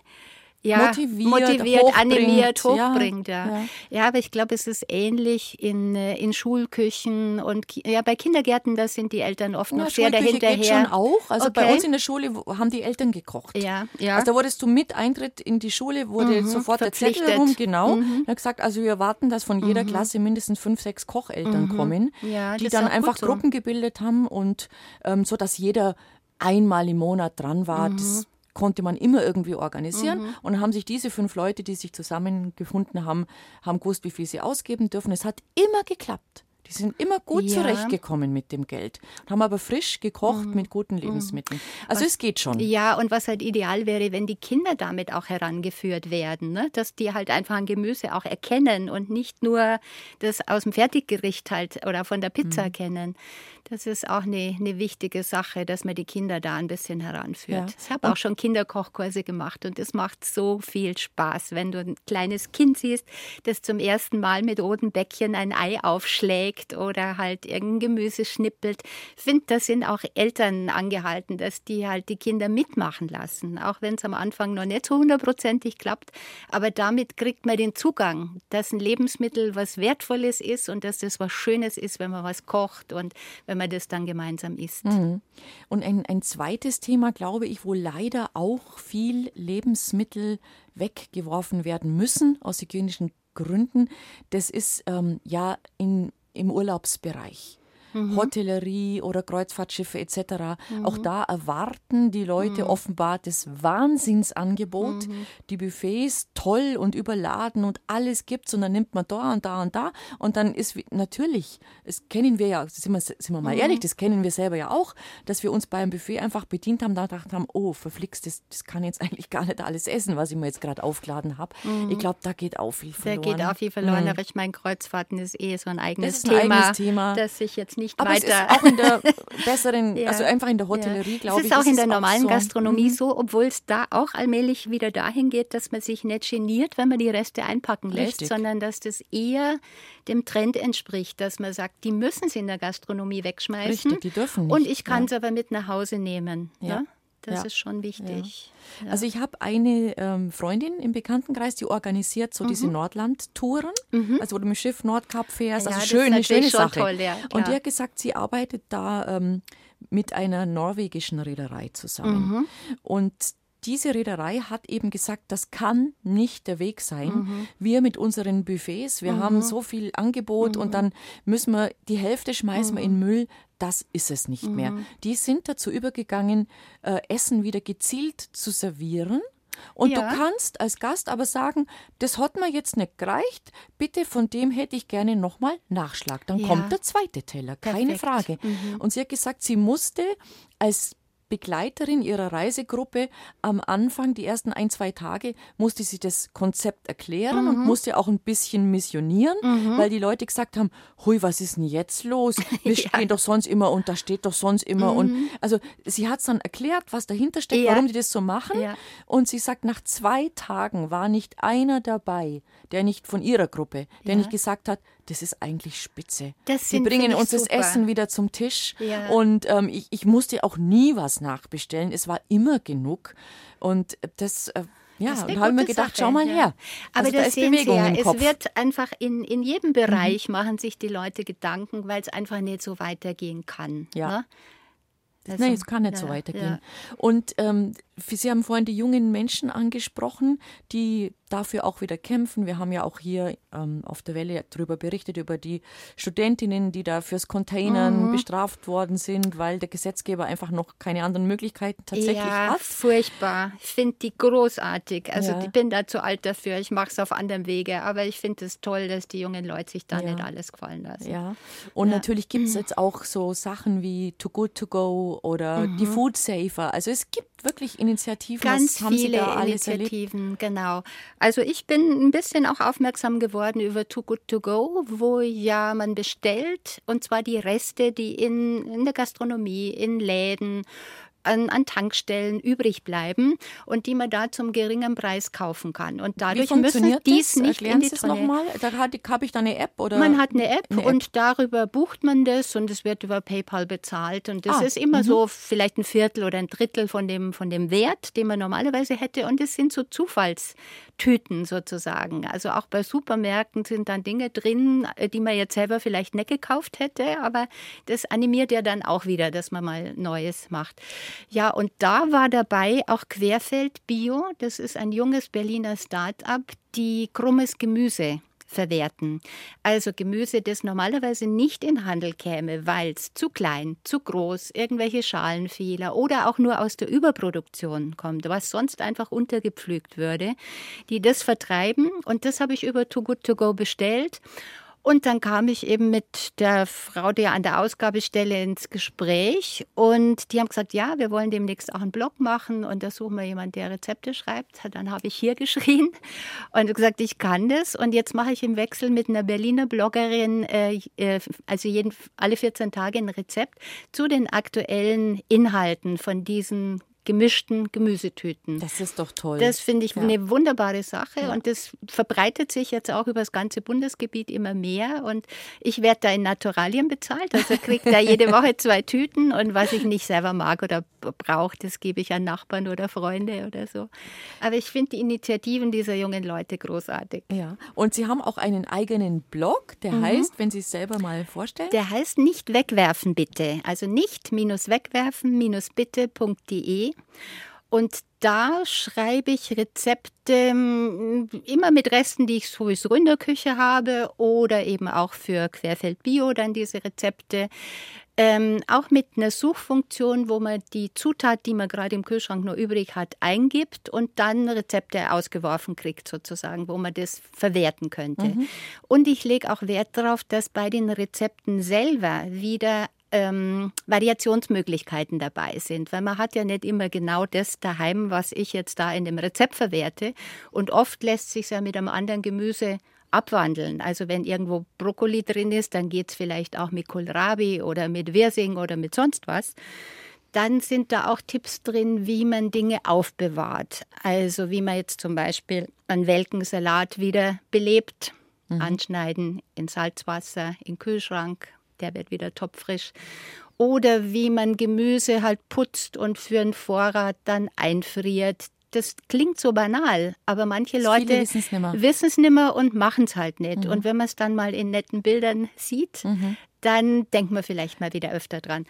ja, motiviert, motiviert hochbringt. animiert, hochbringt. Ja, ja. ja. aber ich glaube, es ist ähnlich in, äh, in Schulküchen und ja, bei Kindergärten, da sind die Eltern oft ja, noch sehr dahinterher. Geht schon auch. Also okay. bei uns in der Schule haben die Eltern gekocht. Ja, ja. Also da wurdest du mit Eintritt in die Schule, wurde mhm, sofort der Zettel rum, genau. Mhm. Er hat gesagt, also wir erwarten, dass von jeder mhm. Klasse mindestens fünf, sechs Kocheltern mhm. kommen, ja, die dann einfach so. Gruppen gebildet haben und ähm, so, dass jeder einmal im Monat dran war. Das mhm konnte man immer irgendwie organisieren. Mhm. Und haben sich diese fünf Leute, die sich zusammengefunden haben, haben gewusst, wie viel sie ausgeben dürfen. Es hat immer geklappt. Die sind immer gut ja. zurechtgekommen mit dem Geld, haben aber frisch gekocht mhm. mit guten mhm. Lebensmitteln. Also was, es geht schon. Ja, und was halt ideal wäre, wenn die Kinder damit auch herangeführt werden, ne? dass die halt einfach ein Gemüse auch erkennen und nicht nur das aus dem Fertiggericht halt oder von der Pizza mhm. kennen. Das ist auch eine, eine wichtige Sache, dass man die Kinder da ein bisschen heranführt. Ja. Ich habe auch schon Kinderkochkurse gemacht und es macht so viel Spaß, wenn du ein kleines Kind siehst, das zum ersten Mal mit roten Bäckchen ein Ei aufschlägt oder halt irgendein Gemüse schnippelt. Ich finde, da sind auch Eltern angehalten, dass die halt die Kinder mitmachen lassen, auch wenn es am Anfang noch nicht so hundertprozentig klappt. Aber damit kriegt man den Zugang, dass ein Lebensmittel was Wertvolles ist und dass das was Schönes ist, wenn man was kocht und wenn wenn man das dann gemeinsam isst. Mhm. Und ein, ein zweites Thema, glaube ich, wo leider auch viel Lebensmittel weggeworfen werden müssen aus hygienischen Gründen, das ist ähm, ja in, im Urlaubsbereich mhm. Hotellerie oder Kreuzfahrtschiffe etc. Mhm. Auch da erwarten die Leute mhm. offenbar das Wahnsinnsangebot, mhm. die Buffets toll und überladen und alles gibt's und dann nimmt man da und da und da und dann ist natürlich, das kennen wir ja, sind wir, sind wir mal mhm. ehrlich, das kennen wir selber ja auch, dass wir uns beim Buffet einfach bedient haben, da gedacht haben, oh, verflixt, das, das kann jetzt eigentlich gar nicht alles essen, was ich mir jetzt gerade aufgeladen habe. Mhm. Ich glaube, da geht auch viel verloren. Da geht auch viel verloren, aber ich meine, Kreuzfahrten ist eh so ein eigenes, ein Thema, eigenes Thema, das sich jetzt nicht nicht Aber weiter. Es ist auch in der besseren, ja. also einfach in der Hotellerie, ja. glaube ich. Es ist auch in der normalen so. Gastronomie mhm. so, obwohl es da auch allmählich wieder dahin geht, dass man sich nicht geniert, wenn man die Reste einpacken lässt, Richtig. sondern dass das eher dem Trend entspricht, dass man sagt, die müssen sie in der Gastronomie wegschmeißen. Richtig, die dürfen nicht. Und ich kann es ja. aber mit nach Hause nehmen. Ja. Das ja. ist schon wichtig. Ja. Also ich habe eine ähm, Freundin im Bekanntenkreis, die organisiert so mhm. diese Nordland-Touren, mhm. also wo du mit Schiff Nordkap fährst. Also schöne, schöne Sache. Toll, ja, Und die hat gesagt, sie arbeitet da ähm, mit einer norwegischen Reederei zusammen. Mhm. Und diese Reederei hat eben gesagt, das kann nicht der Weg sein. Mhm. Wir mit unseren Buffets, wir mhm. haben so viel Angebot mhm. und dann müssen wir die Hälfte schmeißen wir in mhm. Müll. Das ist es nicht mehr. Mhm. Die sind dazu übergegangen, äh, Essen wieder gezielt zu servieren. Und ja. du kannst als Gast aber sagen, das hat mir jetzt nicht gereicht, bitte von dem hätte ich gerne nochmal Nachschlag. Dann ja. kommt der zweite Teller, keine Perfekt. Frage. Mhm. Und sie hat gesagt, sie musste als Begleiterin ihrer Reisegruppe am Anfang, die ersten ein, zwei Tage, musste sie das Konzept erklären mhm. und musste auch ein bisschen missionieren, mhm. weil die Leute gesagt haben, hui, was ist denn jetzt los? Wir ja. gehen doch sonst immer und da steht doch sonst immer. Mhm. Und also sie hat es dann erklärt, was dahinter steckt, ja. warum die das so machen. Ja. Und sie sagt, nach zwei Tagen war nicht einer dabei, der nicht von ihrer Gruppe, der nicht gesagt hat, das ist eigentlich spitze. Das Sie bringen uns super. das Essen wieder zum Tisch. Ja. Und ähm, ich, ich musste auch nie was nachbestellen. Es war immer genug. Und das. Äh, ja, und habe mir gedacht, Sache, schau mal ja. her. Aber also, das da ist Bewegung ja, im Kopf. Es wird einfach in, in jedem Bereich mhm. machen sich die Leute Gedanken, weil es einfach nicht so weitergehen kann. Ja. Ne? Also, Nein, es kann nicht ja, so weitergehen. Ja. Und ähm, Sie haben vorhin die jungen Menschen angesprochen, die dafür auch wieder kämpfen. Wir haben ja auch hier ähm, auf der Welle darüber berichtet, über die Studentinnen, die da fürs Containern mhm. bestraft worden sind, weil der Gesetzgeber einfach noch keine anderen Möglichkeiten tatsächlich ja, hat. furchtbar. Ich finde die großartig. Also ja. ich bin da zu alt dafür. Ich mache es auf anderem Wege. Aber ich finde es toll, dass die jungen Leute sich da ja. nicht alles gefallen lassen. Ja. Und natürlich gibt es jetzt auch so Sachen wie Too Good To Go oder mhm. die Food Safer. Also es gibt wirklich Initiativen. Ganz viele Initiativen, genau. Also ich bin ein bisschen auch aufmerksam geworden über Too Good To Go, wo ja man bestellt und zwar die Reste, die in, in der Gastronomie, in Läden an, an, Tankstellen übrig bleiben und die man da zum geringen Preis kaufen kann. Und dadurch müssen dies das? nicht Erklären in die Sie nochmal? Da habe ich da eine App oder? Man hat eine App, eine App, und darüber bucht man das und es wird über PayPal bezahlt und das ah, ist immer -hmm. so vielleicht ein Viertel oder ein Drittel von dem von dem Wert, den man normalerweise hätte und es sind so Zufallstüten sozusagen. Also auch bei Supermärkten sind dann Dinge drin, äh, die man jetzt selber vielleicht nicht gekauft hätte, aber das animiert ja dann auch wieder, dass man mal Neues macht. Ja, und da war dabei auch Querfeld Bio. Das ist ein junges Berliner Start-up, die krummes Gemüse verwerten. Also Gemüse, das normalerweise nicht in Handel käme, weil es zu klein, zu groß, irgendwelche Schalenfehler oder auch nur aus der Überproduktion kommt, was sonst einfach untergepflügt würde, die das vertreiben. Und das habe ich über Too Good To Go bestellt. Und dann kam ich eben mit der Frau, die an der Ausgabestelle ins Gespräch und die haben gesagt, ja, wir wollen demnächst auch einen Blog machen und da suchen wir jemanden, der Rezepte schreibt. Dann habe ich hier geschrien und gesagt, ich kann das und jetzt mache ich im Wechsel mit einer Berliner Bloggerin, äh, äh also jeden, alle 14 Tage ein Rezept zu den aktuellen Inhalten von diesen gemischten Gemüsetüten. Das ist doch toll. Das finde ich ja. eine wunderbare Sache ja. und das verbreitet sich jetzt auch über das ganze Bundesgebiet immer mehr und ich werde da in Naturalien bezahlt, also kriege da jede Woche zwei Tüten und was ich nicht selber mag oder brauche, das gebe ich an Nachbarn oder Freunde oder so. Aber ich finde die Initiativen dieser jungen Leute großartig. Ja, und Sie haben auch einen eigenen Blog, der mhm. heißt, wenn Sie es selber mal vorstellen? Der heißt nicht wegwerfen bitte, also nicht und da schreibe ich Rezepte mm, immer mit Resten, die ich sowieso in der Küche habe oder eben auch für Querfeld Bio dann diese Rezepte. Ähm, auch mit einer Suchfunktion, wo man die Zutat, die man gerade im Kühlschrank nur übrig hat, eingibt und dann Rezepte ausgeworfen kriegt, sozusagen, wo man das verwerten könnte. Mhm. Und ich lege auch Wert darauf, dass bei den Rezepten selber wieder ähm, Variationsmöglichkeiten dabei sind, weil man hat ja nicht immer genau das daheim, was ich jetzt da in dem Rezept verwerte. Und oft lässt sich ja mit einem anderen Gemüse abwandeln. Also wenn irgendwo Brokkoli drin ist, dann geht es vielleicht auch mit Kohlrabi oder mit Wirsing oder mit sonst was. Dann sind da auch Tipps drin, wie man Dinge aufbewahrt. Also wie man jetzt zum Beispiel einen welken Salat wieder belebt, mhm. anschneiden in Salzwasser, in Kühlschrank, der wird wieder topfrisch. Oder wie man Gemüse halt putzt und für einen Vorrat dann einfriert. Das klingt so banal, aber manche Leute wissen es nicht mehr und machen es halt nicht. Mhm. Und wenn man es dann mal in netten Bildern sieht, mhm. dann denkt man vielleicht mal wieder öfter dran.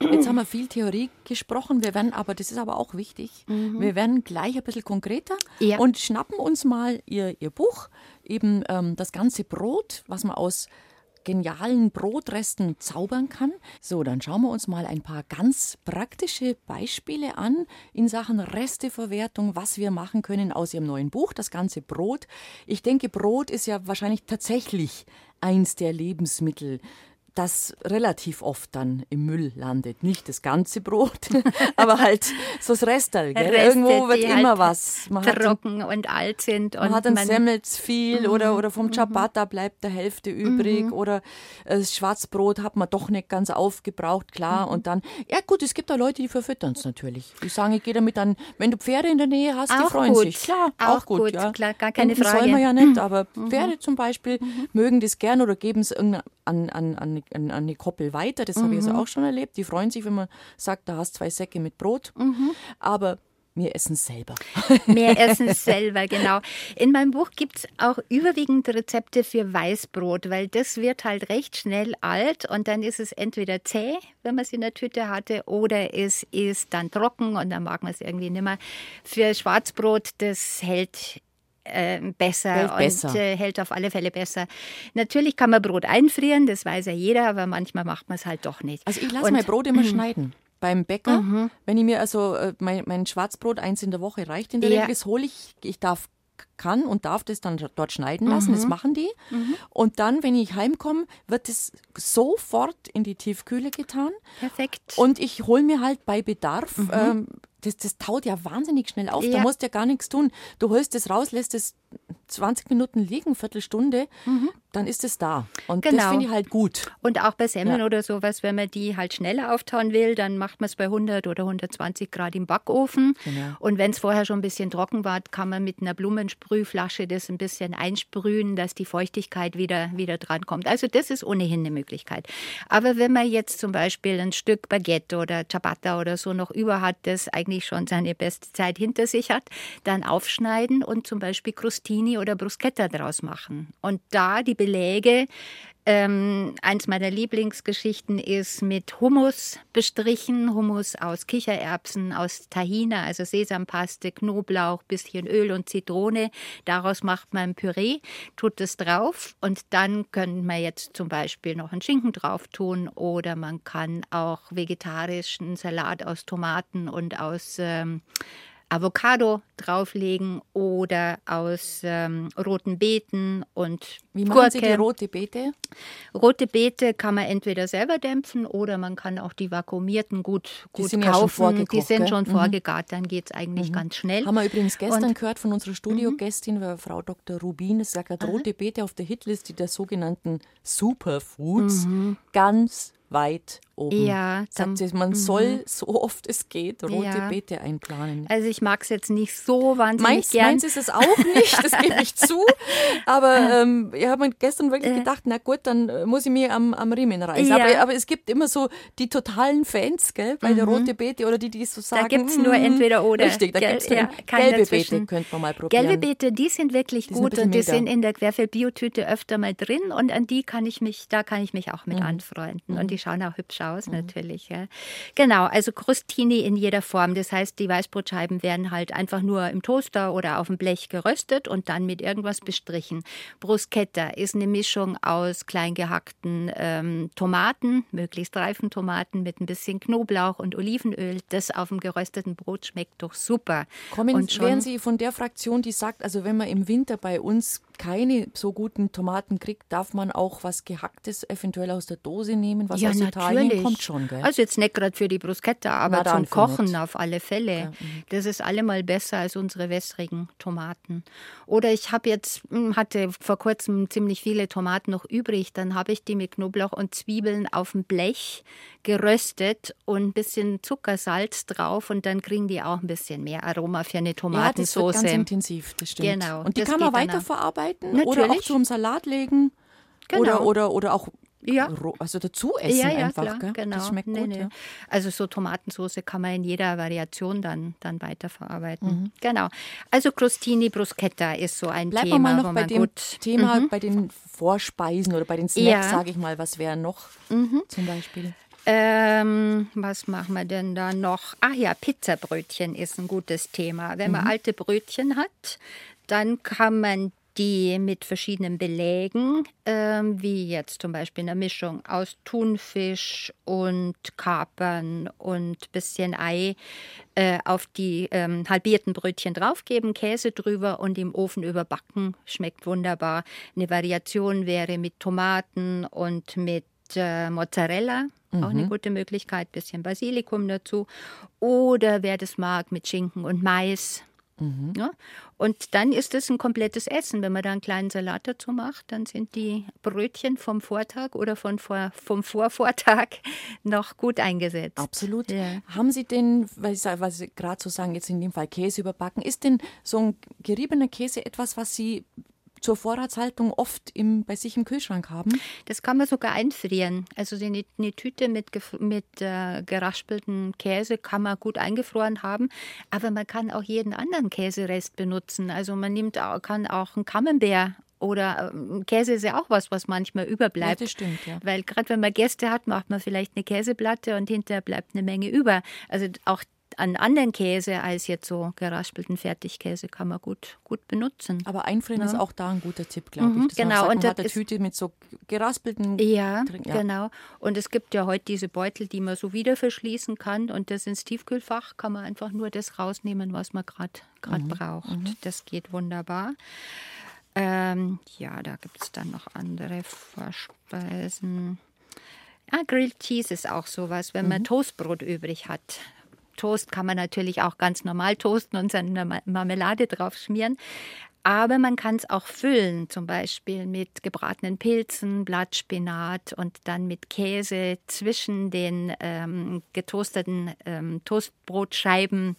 Jetzt haben wir viel Theorie gesprochen, wir werden aber, das ist aber auch wichtig, mhm. wir werden gleich ein bisschen konkreter ja. und schnappen uns mal ihr, ihr Buch, eben ähm, das ganze Brot, was man aus genialen Brotresten zaubern kann. So, dann schauen wir uns mal ein paar ganz praktische Beispiele an in Sachen Resteverwertung, was wir machen können aus Ihrem neuen Buch, das ganze Brot. Ich denke, Brot ist ja wahrscheinlich tatsächlich eins der Lebensmittel, das relativ oft dann im Müll landet. Nicht das ganze Brot, aber halt so das Restal. Gell? Reste, Irgendwo wird immer halt was. Man trocken hat, und alt sind. man hat ein Semmels viel mhm. oder, oder vom mhm. Ciabatta bleibt der Hälfte übrig mhm. oder äh, das Schwarzbrot hat man doch nicht ganz aufgebraucht, klar. Mhm. Und dann, ja gut, es gibt da Leute, die verfüttern es natürlich. Die sagen, ich gehe damit an, wenn du Pferde in der Nähe hast, auch die freuen gut. sich. Klar, auch, auch gut. gut ja. Klar, gar keine Enten Frage. soll man ja nicht, aber mhm. Pferde zum Beispiel mhm. mögen das gern oder geben es an, an, an, an eine Koppel weiter. Das mhm. habe ich also auch schon erlebt. Die freuen sich, wenn man sagt, da hast zwei Säcke mit Brot. Mhm. Aber wir essen es selber. Wir essen es selber, genau. In meinem Buch gibt es auch überwiegend Rezepte für Weißbrot, weil das wird halt recht schnell alt und dann ist es entweder zäh, wenn man es in der Tüte hatte, oder es ist dann trocken und dann mag man es irgendwie nicht mehr. Für Schwarzbrot, das hält äh, besser Hält und besser. Äh, hält auf alle Fälle besser. Natürlich kann man Brot einfrieren, das weiß ja jeder, aber manchmal macht man es halt doch nicht. Also ich lasse mein Brot immer schneiden. Beim Bäcker, wenn ich mir also äh, mein, mein Schwarzbrot eins in der Woche reicht in der Ja. Regel, das hole ich, ich darf kann und darf das dann dort schneiden lassen, das machen die. Und dann, wenn ich heimkomme, wird es sofort in die Tiefkühle getan. Perfekt. Und ich hole mir halt bei Bedarf, ähm, das, das taut ja wahnsinnig schnell auf, da Ja. musst du ja gar nichts tun. Du holst es raus, lässt es 20 Minuten liegen, Viertelstunde, dann ist es da. Und das Genau. finde ich halt gut. Und auch bei Semmeln Ja. oder sowas, wenn man die halt schneller auftauen will, dann macht man es bei 100 oder 120 Grad im Backofen. Genau. Und wenn es vorher schon ein bisschen trocken war, kann man mit einer Blumensprühflasche das ein bisschen einsprühen, dass die Feuchtigkeit wieder, wieder dran kommt. Also das ist ohnehin eine Möglichkeit. Aber wenn man jetzt zum Beispiel ein Stück Baguette oder Ciabatta oder so noch über hat, das eigentlich schon seine beste Zeit hinter sich hat, dann aufschneiden und zum Beispiel Crostini oder Bruschetta draus machen. Und da die Beläge ähm, eins meiner Lieblingsgeschichten ist mit Hummus bestrichen. Hummus aus Kichererbsen, aus Tahina, also Sesampaste, Knoblauch, bisschen Öl und Zitrone. Daraus macht man ein Püree, tut es drauf und dann können wir jetzt zum Beispiel noch einen Schinken drauf tun oder man kann auch vegetarischen Salat aus Tomaten und aus ähm, Avocado drauflegen oder aus ähm, roten Beeten und Wie machen Sie die Gurke. rote Beete? Rote Beete kann man entweder selber dämpfen oder man kann auch die vakuumierten gut, Die gut ja kaufen. vorgekocht, die sind gell? schon Mhm. vorgegart, dann geht es eigentlich ganz schnell. Haben wir übrigens gestern Und- Mhm. gehört von unserer Studiogästin, weil Frau Dr. Rubin, es sagt, rote Beete auf der Hitliste der sogenannten Superfoods ganz weit oben. Mhm. Ja, Sagt sie, man soll so oft es geht rote Ja. Beete einplanen. Also ich mag es jetzt nicht so wahnsinnig Meins, gern. meins ist es auch nicht, das gebe ich zu. Aber ähm, ich habe mir gestern wirklich gedacht, na gut, dann äh, muss ich mir am, am Riemen reißen. Ja. Aber, aber es gibt immer so die totalen Fans, gell, bei der rote Beete oder die, die so sagen. Mhm. Da gibt es nur mm, entweder oder. Richtig, da gibt es Ja, gelbe dazwischen. Beete, könnte man mal probieren. Gelbe Beete, die sind wirklich Die sind gut und die bisschen sind in der Querfeld-Biotüte öfter mal drin und an die kann ich mich, da kann ich mich auch Mhm. mit anfreunden. Und die schauen auch hübsch aus natürlich. Ja. Genau, also Crostini in jeder Form. Das heißt, die Weißbrotscheiben werden halt einfach nur im Toaster oder auf dem Blech geröstet und dann mit irgendwas bestrichen. Bruschetta ist eine Mischung aus klein gehackten ähm, Tomaten, möglichst reifen Tomaten mit ein bisschen Knoblauch und Olivenöl. Das auf dem gerösteten Brot schmeckt doch super. Kommen, und schon- wären Sie von der Fraktion, die sagt, also wenn man im Winter bei uns keine so guten Tomaten kriegt, darf man auch was Gehacktes eventuell aus der Dose nehmen, was ja, aus Italien natürlich. kommt schon, gell? Also jetzt nicht gerade für die Bruschetta, aber Na, zum Kochen nicht. auf alle Fälle. Das ist allemal besser als unsere wässrigen Tomaten. Oder ich habe jetzt, hm, hatte vor kurzem ziemlich viele Tomaten noch übrig, dann habe ich die mit Knoblauch und Zwiebeln auf dem Blech geröstet und ein bisschen Zuckersalz drauf und dann kriegen die auch ein bisschen mehr Aroma für eine ja, das wird ganz intensiv, das stimmt. Genau, Und die kann man geht auch. weiterverarbeiten oder auch Natürlich. zum Salat legen Genau. oder, oder, oder auch Ja. also dazu essen ja, ja, einfach. klar, gell? genau. Das schmeckt Nee, gut. nee. Ja. Also so Tomatensauce kann man in jeder Variation dann, dann weiterverarbeiten. Mhm. Genau. Also Crostini Bruschetta ist so ein Bleiben wir Thema, mal wo noch bei dem Thema, bei den Vorspeisen oder bei den Snacks, Ja. sage ich mal. Was wäre noch Mhm. zum Beispiel? Ähm, was machen wir denn da noch? Ach ja, Pizzabrötchen ist ein gutes Thema. Wenn man alte Brötchen hat, dann kann man die mit verschiedenen Belägen, ähm, wie jetzt zum Beispiel eine Mischung aus Thunfisch und Kapern und bisschen Ei, äh, auf die ähm, halbierten Brötchen draufgeben, Käse drüber und im Ofen überbacken. Schmeckt wunderbar. Eine Variation wäre mit Tomaten und mit äh, Mozzarella. Auch eine gute Möglichkeit, bisschen Basilikum dazu. Oder wer das mag, mit Schinken und Mais. Ja? Und dann ist es ein komplettes Essen. Wenn man da einen kleinen Salat dazu macht, dann sind die Brötchen vom Vortag oder von vor, vom Vorvortag noch gut eingesetzt. Absolut. Ja. Haben Sie denn, weil Sie, was Sie gerade so sagen, jetzt in dem Fall Käse überbacken, ist denn so ein geriebener Käse etwas, was Sie zur Vorratshaltung oft im, bei sich im Kühlschrank haben? Das kann man sogar einfrieren. Also so eine, eine Tüte mit, mit äh, geraspelten Käse kann man gut eingefroren haben. Aber man kann auch jeden anderen Käserest benutzen. Also man nimmt auch, kann auch einen Camembert oder ähm, Käse ist ja auch was, was manchmal überbleibt. Ja, das stimmt, ja. Weil gerade wenn man Gäste hat, macht man vielleicht eine Käseplatte und hinterher bleibt eine Menge über. Also auch an anderen Käse als jetzt so geraspelten Fertigkäse kann man gut, gut benutzen. Aber einfrieren ja. ist auch da ein guter Tipp, glaube mhm, ich. Das genau. Sagt, und man hat eine Tüte mit so geraspelten. Ja, ja, genau. Und es gibt ja heute diese Beutel, die man so wieder verschließen kann. Und das ins Tiefkühlfach kann man einfach nur das rausnehmen, was man gerade mhm. braucht. Mhm. Das geht wunderbar. Ähm, ja, da gibt es dann noch andere Vorspeisen. Ja, Grilled Cheese ist auch sowas, wenn man mhm. Toastbrot übrig hat. Toast kann man natürlich auch ganz normal toasten und seine Marmelade drauf schmieren. Aber man kann es auch füllen, zum Beispiel mit gebratenen Pilzen, Blattspinat und dann mit Käse zwischen den ähm, getoasteten ähm, Toastbrotscheiben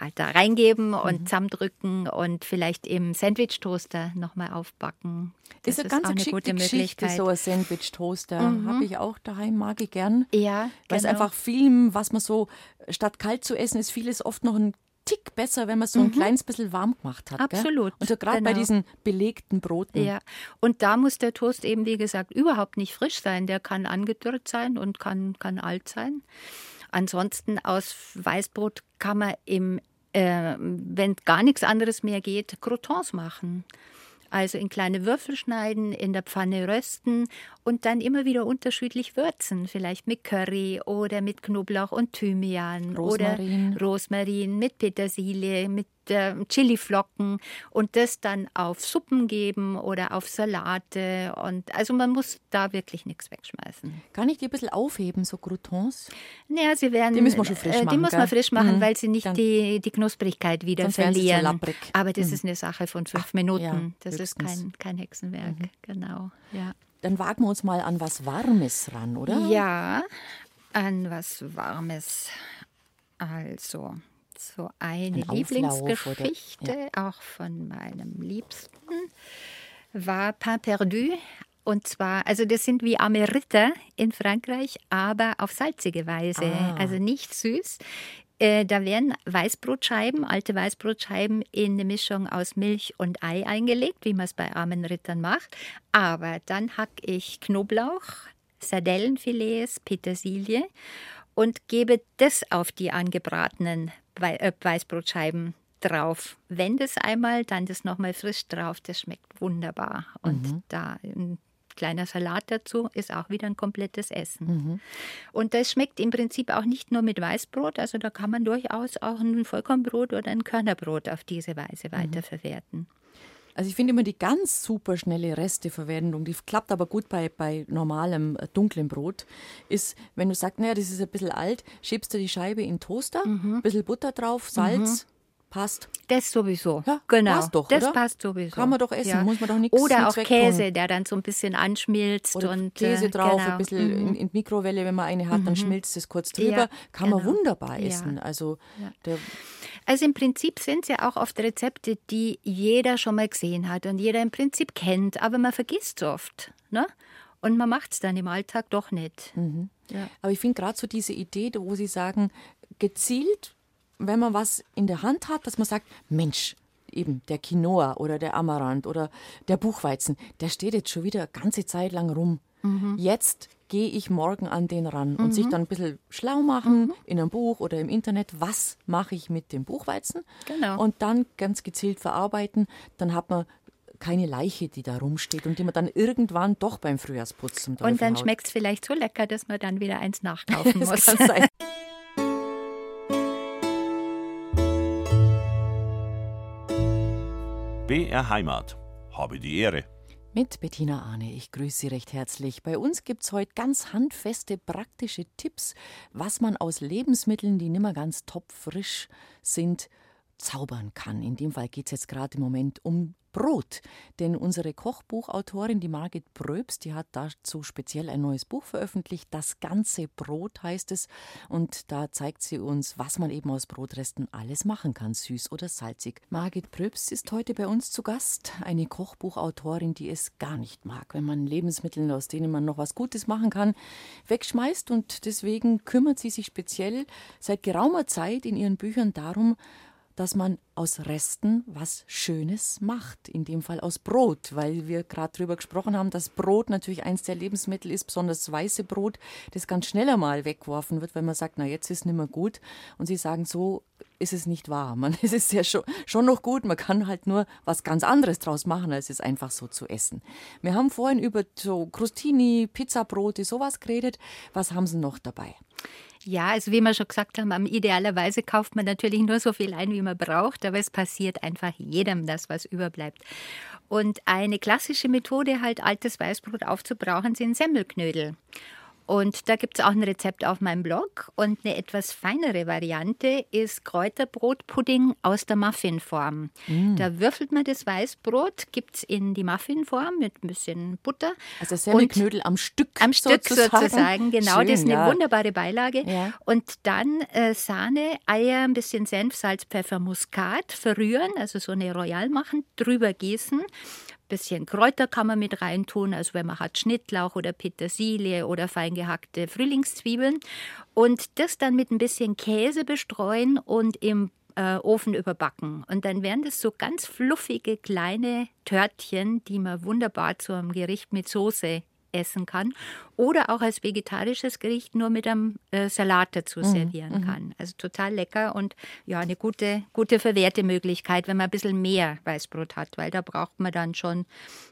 halt da reingeben und mhm. zusammendrücken und vielleicht im Sandwich-Toaster nochmal aufbacken. Das ist, eine ganz eine gute Möglichkeit. so ein Sandwich-Toaster. Mhm. Habe ich auch daheim, mag ich gern. Ja, Weil es genau. einfach viel, was man so, statt kalt zu essen, ist vieles oft noch ein Tick besser, wenn man so ein mhm. kleines bisschen warm gemacht hat. Absolut. Gell? Und so gerade genau. bei diesen belegten Broten. Ja, und da muss der Toast eben, wie gesagt, überhaupt nicht frisch sein. Der kann angedürrt sein und kann, kann alt sein. Ansonsten aus Weißbrot kann man im, äh, wenn gar nichts anderes mehr geht, Croutons machen. Also in kleine Würfel schneiden, in der Pfanne rösten und dann immer wieder unterschiedlich würzen. Vielleicht mit Curry oder mit Knoblauch und Thymian Rosmarin. oder Rosmarin, mit Petersilie, mit äh, Chiliflocken und das dann auf Suppen geben oder auf Salate. Und also man muss da wirklich nichts wegschmeißen. Kann ich die ein bisschen aufheben, so Croutons? Naja, sie werden. Die müssen wir schon frisch machen. Äh, die muss man frisch machen, mhm. weil sie nicht die, die Knusprigkeit wieder verlieren. So Aber das mhm. ist eine Sache von fünf Ach, Minuten. Ja, das höchstens. ist kein, kein Hexenwerk. Mhm. Genau. Ja. Dann wagen wir uns mal an was Warmes ran, oder? Ja, an was Warmes. Also, so eine Ein Lieblingsgeschichte, ja. auch von meinem Liebsten, war Pain perdu. Und zwar, also das sind wie arme Ritter in Frankreich, aber auf salzige Weise, ah. also nicht süß. Äh, da werden Weißbrotscheiben, alte Weißbrotscheiben in eine Mischung aus Milch und Ei eingelegt, wie man es bei armen Rittern macht. Aber dann hack ich Knoblauch, Sardellenfilets, Petersilie und gebe das auf die angebratenen Weißbrotscheiben drauf. Wende es einmal, dann das nochmal frisch drauf. Das schmeckt wunderbar. Und mhm. da ein kleiner Salat dazu ist auch wieder ein komplettes Essen. Mhm. Und das schmeckt im Prinzip auch nicht nur mit Weißbrot, also da kann man durchaus auch ein Vollkornbrot oder ein Körnerbrot auf diese Weise mhm. weiterverwerten. Also ich finde immer die ganz super schnelle Resteverwendung, die klappt aber gut bei, bei normalem äh, dunklem Brot, ist, wenn du sagst, naja, das ist ein bisschen alt, schiebst du die Scheibe in den Toaster, mhm. ein bisschen Butter drauf, Salz, mhm. Passt. Das sowieso. Ja, genau. Passt doch, das oder? passt sowieso. Kann man doch essen, ja. muss man doch nichts Oder auch Käse, der dann so ein bisschen anschmilzt. Oder und, Käse äh, drauf, genau. ein bisschen mhm. in, in, die Mikrowelle, wenn man eine hat, mhm. dann schmilzt es kurz drüber. Ja, Kann genau. man wunderbar essen. Also, also im Prinzip sind es ja auch oft Rezepte, die jeder schon mal gesehen hat und jeder im Prinzip kennt, aber man vergisst es oft. Ne? Und man macht es dann im Alltag doch nicht. Mhm. Ja. Aber ich finde gerade so diese Idee, wo Sie sagen, gezielt wenn man was in der Hand hat, dass man sagt, Mensch, eben der Quinoa oder der Amaranth oder der Buchweizen, der steht jetzt schon wieder ganze Zeit lang rum. Mhm. Jetzt gehe ich morgen an den ran und sich mhm. dann ein bisschen schlau machen mhm. in einem Buch oder im Internet, was mache ich mit dem Buchweizen genau. und dann ganz gezielt verarbeiten, dann hat man keine Leiche, die da rumsteht und die man dann irgendwann doch beim Frühjahrsputz zum Und dann schmeckt es vielleicht so lecker, dass man dann wieder eins nachkaufen muss. das kann sein. BR Heimat. Habe die Ehre. Mit Bettina Ahne, ich grüße Sie recht herzlich. Bei uns gibt es heute ganz handfeste, praktische Tipps, was man aus Lebensmitteln, die nimmer ganz topfrisch sind, zaubern kann. In dem Fall geht es jetzt gerade im Moment um Brot. Denn unsere Kochbuchautorin, die Margit Bröbst, die hat dazu speziell ein neues Buch veröffentlicht. Das ganze Brot heißt es. Und da zeigt sie uns, was man eben aus Brotresten alles machen kann, süß oder salzig. Margit Bröbst ist heute bei uns zu Gast. Eine Kochbuchautorin, die es gar nicht mag, wenn man Lebensmittel, aus denen man noch was Gutes machen kann, wegschmeißt. Und deswegen kümmert sie sich speziell seit geraumer Zeit in ihren Büchern darum, dass man aus Resten was Schönes macht. In dem Fall aus Brot, weil wir gerade darüber gesprochen haben, dass Brot natürlich eins der Lebensmittel ist, besonders weiße Brot, das ganz schneller mal weggeworfen wird, weil man sagt, na jetzt ist nicht mehr gut. Und Sie sagen, so ist es nicht wahr. Man, es ist ja schon, schon noch gut, man kann halt nur was ganz anderes draus machen, als es einfach so zu essen. Wir haben vorhin über so Crostini, Pizzabrote, sowas geredet. Was haben Sie noch dabei? Ja, also wie wir schon gesagt haben, idealerweise kauft man natürlich nur so viel ein, wie man braucht, aber es passiert einfach jedem das, was überbleibt. Und eine klassische Methode, halt altes Weißbrot aufzubrauchen, sind Semmelknödel. Und da gibt es auch ein Rezept auf meinem Blog. Und eine etwas feinere Variante ist Kräuterbrotpudding aus der Muffinform. Mm. Da würfelt man das Weißbrot, gibt es in die Muffinform mit ein bisschen Butter. Also Semmelknödel am Stück Am Stück sozusagen, sozusagen genau. Schön, das ist eine ja. wunderbare Beilage. Ja. Und dann äh, Sahne, Eier, ein bisschen Senf, Salz, Pfeffer, Muskat verrühren, also so eine Royal machen, drüber gießen bisschen Kräuter kann man mit reintun, also wenn man hat Schnittlauch oder Petersilie oder fein gehackte Frühlingszwiebeln und das dann mit ein bisschen Käse bestreuen und im äh, Ofen überbacken. Und dann werden das so ganz fluffige kleine Törtchen, die man wunderbar zu einem Gericht mit Soße essen kann oder auch als vegetarisches Gericht nur mit einem äh, Salat dazu mhm, servieren mhm. kann. Also total lecker und ja, eine gute, gute Verwertemöglichkeit, wenn man ein bisschen mehr Weißbrot hat, weil da braucht man dann schon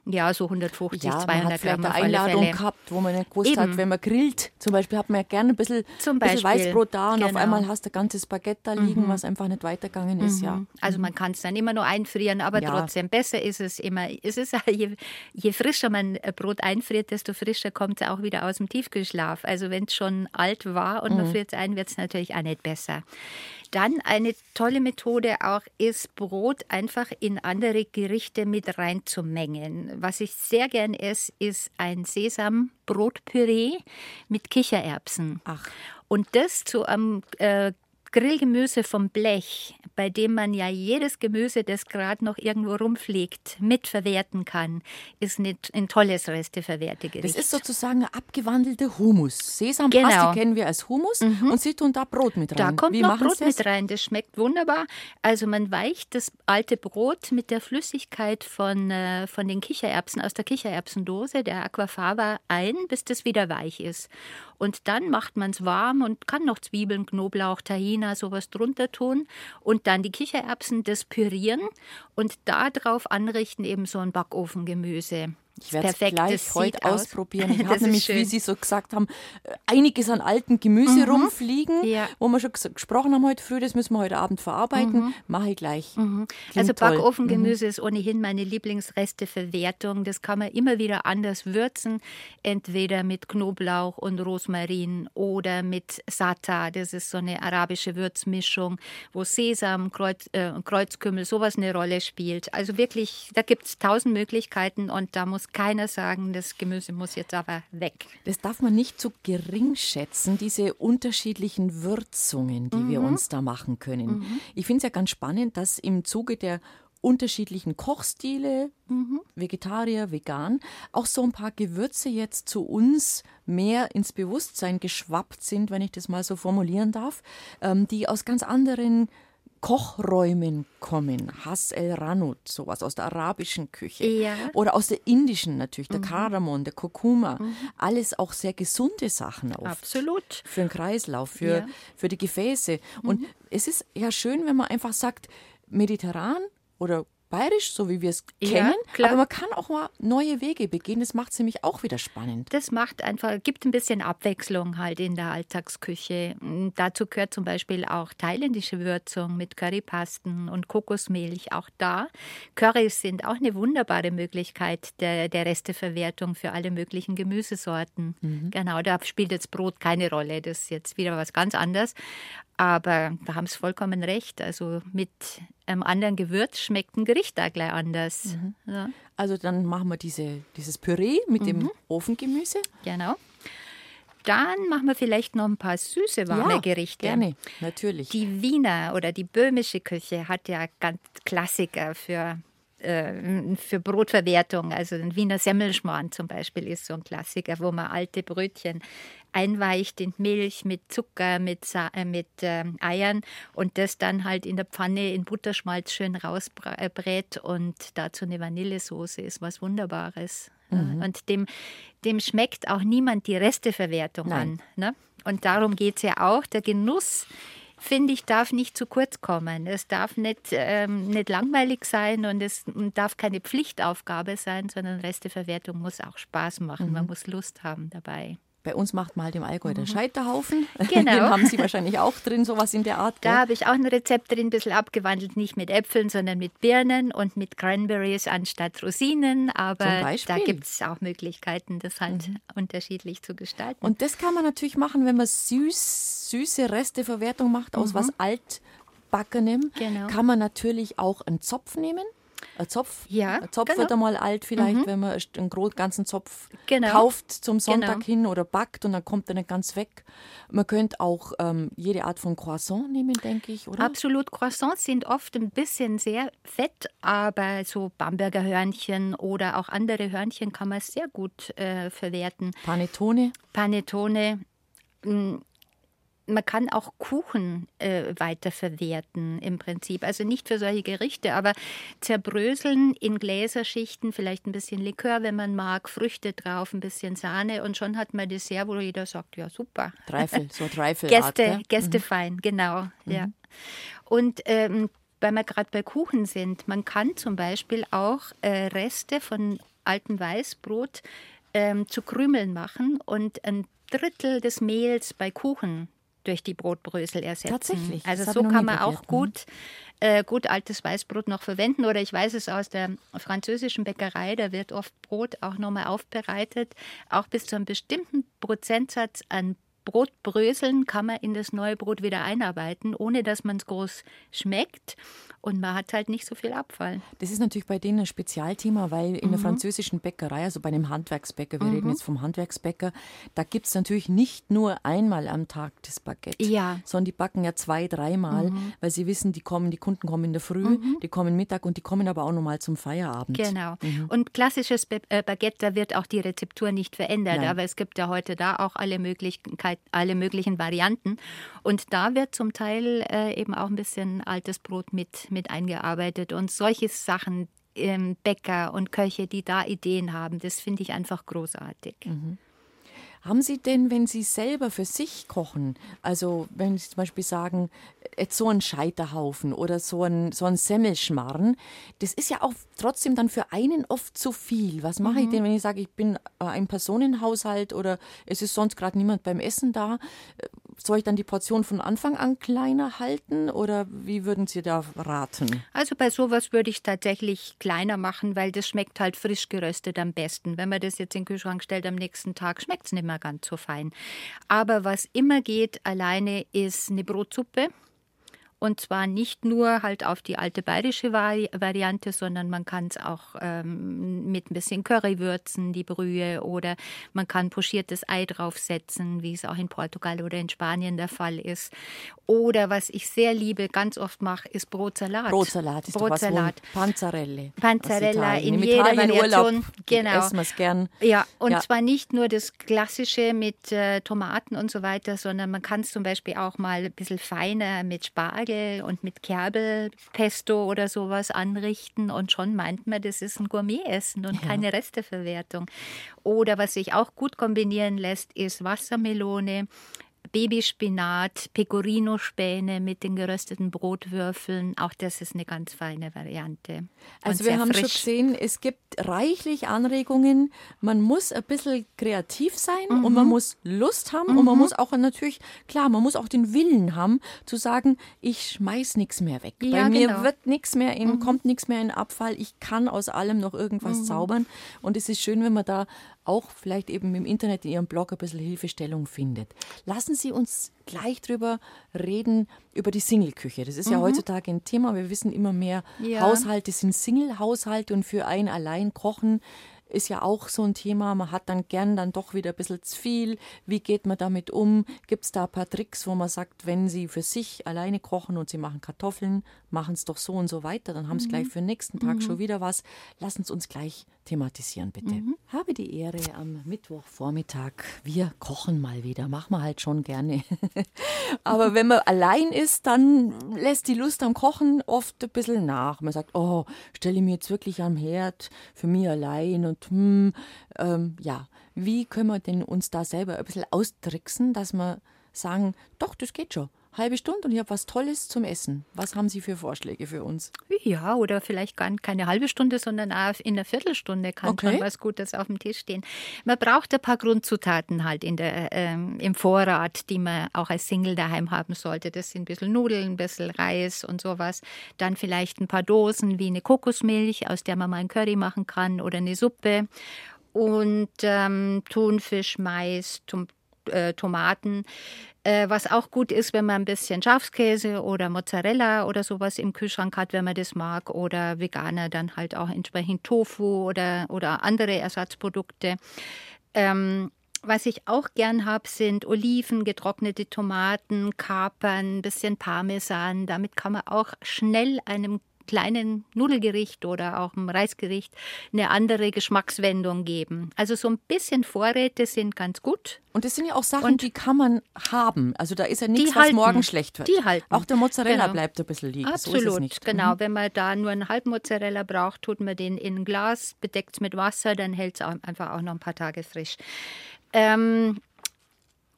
ja so 150, ja, 200 man hat Gramm. eine Einladung gehabt, wo man nicht gewusst Eben. hat, wenn man grillt, zum Beispiel hat man ja gerne ein bisschen, Zum bisschen Weißbrot da und genau. auf einmal hast du ein ganzes Baguette da liegen, mhm. was einfach nicht weitergegangen ist. Mhm. Ja. Also man kann es dann immer nur einfrieren, aber ja. trotzdem besser ist es immer. Es ist, je, je frischer man Brot einfriert, desto frischer kommt auch wieder aus dem Tiefkühlschlaf. Also wenn es schon alt war und man mhm. friert es ein, wird es natürlich auch nicht besser. Dann eine tolle Methode auch ist, Brot einfach in andere Gerichte mit reinzumengen. Was ich sehr gern esse, ist ein Sesambrotpüree mit Kichererbsen. Ach. Und das zu einem äh, Grillgemüse vom Blech, bei dem man ja jedes Gemüse, das gerade noch irgendwo rumfliegt, mitverwerten kann, ist nicht ein tolles Resteverwertegericht. Das ist sozusagen eine abgewandelte Humus. Sesampaste genau. kennen wir als Humus mhm. und Sie tun da Brot mit rein. Da kommt Wie noch Brot mit rein. Das schmeckt wunderbar. Also man weicht das alte Brot mit der Flüssigkeit von, äh, von den Kichererbsen aus der Kichererbsendose, der Aquafaba, ein, bis das wieder weich ist. Und dann macht man es warm und kann noch Zwiebeln, Knoblauch, Tahina, sowas drunter tun. Und dann die Kichererbsen, das pürieren und darauf anrichten eben so ein Backofengemüse. Ich werde es gleich heute ausprobieren. Ich habe nämlich, schön. wie Sie so gesagt haben, äh, einiges an alten Gemüse mhm. rumfliegen, ja. wo wir schon gesprochen haben heute früh, das müssen wir heute Abend verarbeiten. Mhm. Mache ich gleich. Mhm. Also Backofengemüse mhm. ist ohnehin meine Lieblingsresteverwertung. Das kann man immer wieder anders würzen, entweder mit Knoblauch und Rosmarin oder mit Sata. Das ist so eine arabische Würzmischung, wo Sesam, Kreuz, äh, Kreuzkümmel, sowas eine Rolle spielt. Also wirklich, da gibt es tausend Möglichkeiten und da muss keiner sagen, das Gemüse muss jetzt aber weg. Das darf man nicht zu gering schätzen, diese unterschiedlichen Würzungen, die mhm. wir uns da machen können. Mhm. Ich finde es ja ganz spannend, dass im Zuge der unterschiedlichen Kochstile, mhm. Vegetarier, vegan, auch so ein paar Gewürze jetzt zu uns mehr ins Bewusstsein geschwappt sind, wenn ich das mal so formulieren darf, ähm, die aus ganz anderen Kochräumen kommen. Has el Ranut, sowas aus der arabischen Küche. Ja. Oder aus der indischen natürlich, der mhm. Kardamom, der Kurkuma. Mhm. Alles auch sehr gesunde Sachen oft. Absolut. Für den Kreislauf, für, ja. für die Gefäße. Und mhm. es ist ja schön, wenn man einfach sagt, mediterran oder bayerisch, so wie wir es kennen. Ja, aber man kann auch mal neue Wege begehen. Das macht es nämlich auch wieder spannend. Das macht einfach, gibt ein bisschen Abwechslung halt in der Alltagsküche. Und dazu gehört zum Beispiel auch thailändische Würzung mit Currypasten und Kokosmilch. Auch da. Currys sind auch eine wunderbare Möglichkeit der, der Resteverwertung für alle möglichen Gemüsesorten. Mhm. Genau, da spielt jetzt Brot keine Rolle. Das ist jetzt wieder was ganz anderes. Aber da haben Sie vollkommen recht. Also mit einem anderen Gewürz schmeckt ein Gericht da gleich anders. Mhm. Ja. Also dann machen wir diese, dieses Püree mit mhm. dem Ofengemüse. Genau. Dann machen wir vielleicht noch ein paar süße warme ja, Gerichte. Gerne, natürlich. Die Wiener oder die böhmische Küche hat ja ganz Klassiker für äh, für Brotverwertung. Also ein Wiener Semmelschmarrn zum Beispiel ist so ein Klassiker, wo man alte Brötchen einweicht in Milch mit Zucker, mit, äh, mit äh, Eiern und das dann halt in der Pfanne in Butterschmalz schön rausbrät und dazu eine Vanillesoße ist was Wunderbares. Mhm. Und dem, dem schmeckt auch niemand die Resteverwertung Nein. an. Ne? Und darum geht es ja auch. Der Genuss finde ich, darf nicht zu kurz kommen. Es darf nicht, ähm, nicht langweilig sein und es darf keine Pflichtaufgabe sein, sondern Resteverwertung muss auch Spaß machen. Mhm. Man muss Lust haben dabei. Bei uns macht man halt im Allgäu mhm. der Scheiterhaufen. Genau. Den haben Sie wahrscheinlich auch drin, sowas in der Art. Gell? Da habe ich auch ein Rezept drin, ein bisschen abgewandelt, nicht mit Äpfeln, sondern mit Birnen und mit Cranberries anstatt Rosinen. Aber da gibt es auch Möglichkeiten, das halt mhm. unterschiedlich zu gestalten. Und das kann man natürlich machen, wenn man süß, süße Resteverwertung macht aus mhm. was altbackenem. Genau. Kann man natürlich auch einen Zopf nehmen ein Zopf. Ja, ein Zopf genau. wird einmal alt vielleicht, mhm. wenn man einen ganzen Zopf genau. kauft zum Sonntag genau. hin oder backt und dann kommt er nicht ganz weg. Man könnte auch ähm, jede Art von Croissant nehmen, denke ich, oder? Absolut. Croissants sind oft ein bisschen sehr fett, aber so Bamberger Hörnchen oder auch andere Hörnchen kann man sehr gut äh, verwerten. Panettone? Panettone mm, man kann auch Kuchen äh, weiterverwerten im Prinzip. Also nicht für solche Gerichte, aber zerbröseln in Gläserschichten, vielleicht ein bisschen Likör, wenn man mag, Früchte drauf, ein bisschen Sahne und schon hat man Dessert, wo jeder sagt, ja super. Dreifel, so Dreifel. Gäste, ja? Gästefein, mhm. genau. Mhm. Ja. Und ähm, weil wir gerade bei Kuchen sind, man kann zum Beispiel auch äh, Reste von altem Weißbrot ähm, zu Krümeln machen und ein Drittel des Mehls bei Kuchen durch die Brotbrösel ersetzen. Tatsächlich. Also so kann man auch gut, äh, gut altes Weißbrot noch verwenden. Oder ich weiß es aus der französischen Bäckerei, da wird oft Brot auch nochmal aufbereitet. Auch bis zu einem bestimmten Prozentsatz an Brotbröseln kann man in das neue Brot wieder einarbeiten, ohne dass man es groß schmeckt. Und man hat halt nicht so viel Abfall. Das ist natürlich bei denen ein Spezialthema, weil in mhm. der französischen Bäckerei, also bei einem Handwerksbäcker, wir mhm. reden jetzt vom Handwerksbäcker, da gibt es natürlich nicht nur einmal am Tag das Baguette, ja. sondern die backen ja zwei, dreimal, mhm. weil sie wissen, die kommen, die Kunden kommen in der Früh, mhm. die kommen Mittag und die kommen aber auch nochmal zum Feierabend. Genau. Mhm. Und klassisches äh, Baguette, da wird auch die Rezeptur nicht verändert, Nein. aber es gibt ja heute da auch alle, Möglichkeit, alle möglichen Varianten. Und da wird zum Teil äh, eben auch ein bisschen altes Brot mit mit eingearbeitet und solche Sachen, ähm, Bäcker und Köche, die da Ideen haben, das finde ich einfach großartig. Mhm. Haben Sie denn, wenn Sie selber für sich kochen, also wenn Sie zum Beispiel sagen, jetzt so ein Scheiterhaufen oder so ein, so ein Semmelschmarrn, das ist ja auch trotzdem dann für einen oft zu viel. Was mache mhm. ich denn, wenn ich sage, ich bin ein Personenhaushalt oder es ist sonst gerade niemand beim Essen da? Soll ich dann die Portion von Anfang an kleiner halten oder wie würden Sie da raten? Also bei sowas würde ich tatsächlich kleiner machen, weil das schmeckt halt frisch geröstet am besten. Wenn man das jetzt in den Kühlschrank stellt am nächsten Tag, schmeckt es nicht mehr ganz so fein. Aber was immer geht alleine ist eine Brotsuppe. Und zwar nicht nur halt auf die alte bayerische Vari Variante, sondern man kann es auch ähm, mit ein bisschen Curry würzen, die Brühe, oder man kann pochiertes Ei draufsetzen, wie es auch in Portugal oder in Spanien der Fall ist. Oder was ich sehr liebe, ganz oft mache, ist Brotsalat. Brotsalat ist Brotsalat. Panzarelle. Panzarella in, in jeder Variation. Urlaub genau. Essen wir es gern. Ja, und ja. zwar nicht nur das Klassische mit äh, Tomaten und so weiter, sondern man kann es zum Beispiel auch mal ein bisschen feiner mit Spargel Spargel und mit Kerbelpesto oder sowas anrichten und schon meint man, das ist ein Gourmetessen und ja. keine Resteverwertung. Oder was sich auch gut kombinieren lässt, ist Wassermelone, Babyspinat, Pecorino-Späne mit den gerösteten Brotwürfeln. Auch das ist eine ganz feine Variante. Also wir haben frisch. schon gesehen, es gibt reichlich Anregungen. Man muss ein bisschen kreativ sein mhm. und man muss Lust haben mhm. und man mhm. muss auch natürlich, klar, man muss auch den Willen haben, zu sagen, ich schmeiß nichts mehr weg. Ja, Bei mir genau. wird nichts mehr in, mhm. kommt nichts mehr in Abfall. Ich kann aus allem noch irgendwas mhm. zaubern. Und es ist schön, wenn man da auch vielleicht eben im Internet in Ihrem Blog ein bisschen Hilfestellung findet. Lassen Sie uns gleich drüber reden, über die Single-Küche. Das ist mhm. ja heutzutage ein Thema. Wir wissen immer mehr, ja. Haushalte sind Single-Haushalte und für einen allein kochen ist ja auch so ein Thema. Man hat dann gern dann doch wieder ein bisschen zu viel. Wie geht man damit um? Gibt es da ein paar Tricks, wo man sagt, wenn Sie für sich alleine kochen und Sie machen Kartoffeln, machen es doch so und so weiter, dann haben sie gleich für den nächsten Tag schon wieder was. Lassen Sie uns gleich thematisieren, bitte. Habe die Ehre am Mittwochvormittag. Wir kochen mal wieder. Machen wir halt schon gerne. Aber wenn man allein ist, dann lässt die Lust am Kochen oft ein bisschen nach. Man sagt, oh, stelle ich mir jetzt wirklich am Herd für mich allein und hm, ähm, ja, wie können wir denn uns da selber ein bisschen austricksen, dass wir sagen, doch, das geht schon halbe Stunde und ich habe was Tolles zum Essen. Was haben Sie für Vorschläge für uns? Ja, oder vielleicht gar keine halbe Stunde, sondern auch in einer Viertelstunde kann Okay. schon was Gutes auf dem Tisch stehen. Man braucht ein paar Grundzutaten halt in der, ähm, im Vorrat, die man auch als Single daheim haben sollte. Das sind ein bisschen Nudeln, ein bisschen Reis und sowas. Dann vielleicht ein paar Dosen wie eine Kokosmilch, aus der man mal ein Curry machen kann oder eine Suppe. Und ähm, Thunfisch, Mais, Tom äh, Tomaten. Äh, was auch gut ist, wenn man ein bisschen Schafskäse oder Mozzarella oder sowas im Kühlschrank hat, wenn man das mag. Oder Veganer dann halt auch entsprechend Tofu oder, oder andere Ersatzprodukte. Ähm, was ich auch gern habe, sind Oliven, getrocknete Tomaten, Kapern, ein bisschen Parmesan. Damit kann man auch schnell einem kleinen Nudelgericht oder auch einem Reisgericht eine andere Geschmackswendung geben. Also so ein bisschen Vorräte sind ganz gut. Und das sind ja auch Sachen, Und- die kann man haben. Also da ist ja nichts, was halten. morgen schlecht wird. Die halten. Auch der Mozzarella Genau. bleibt ein bisschen liegen. So Absolut, nicht. genau. Mhm. Wenn man da nur einen halben Mozzarella braucht, tut man den in ein Glas, bedeckt es mit Wasser, dann hält es einfach auch noch ein paar Tage frisch. Ähm,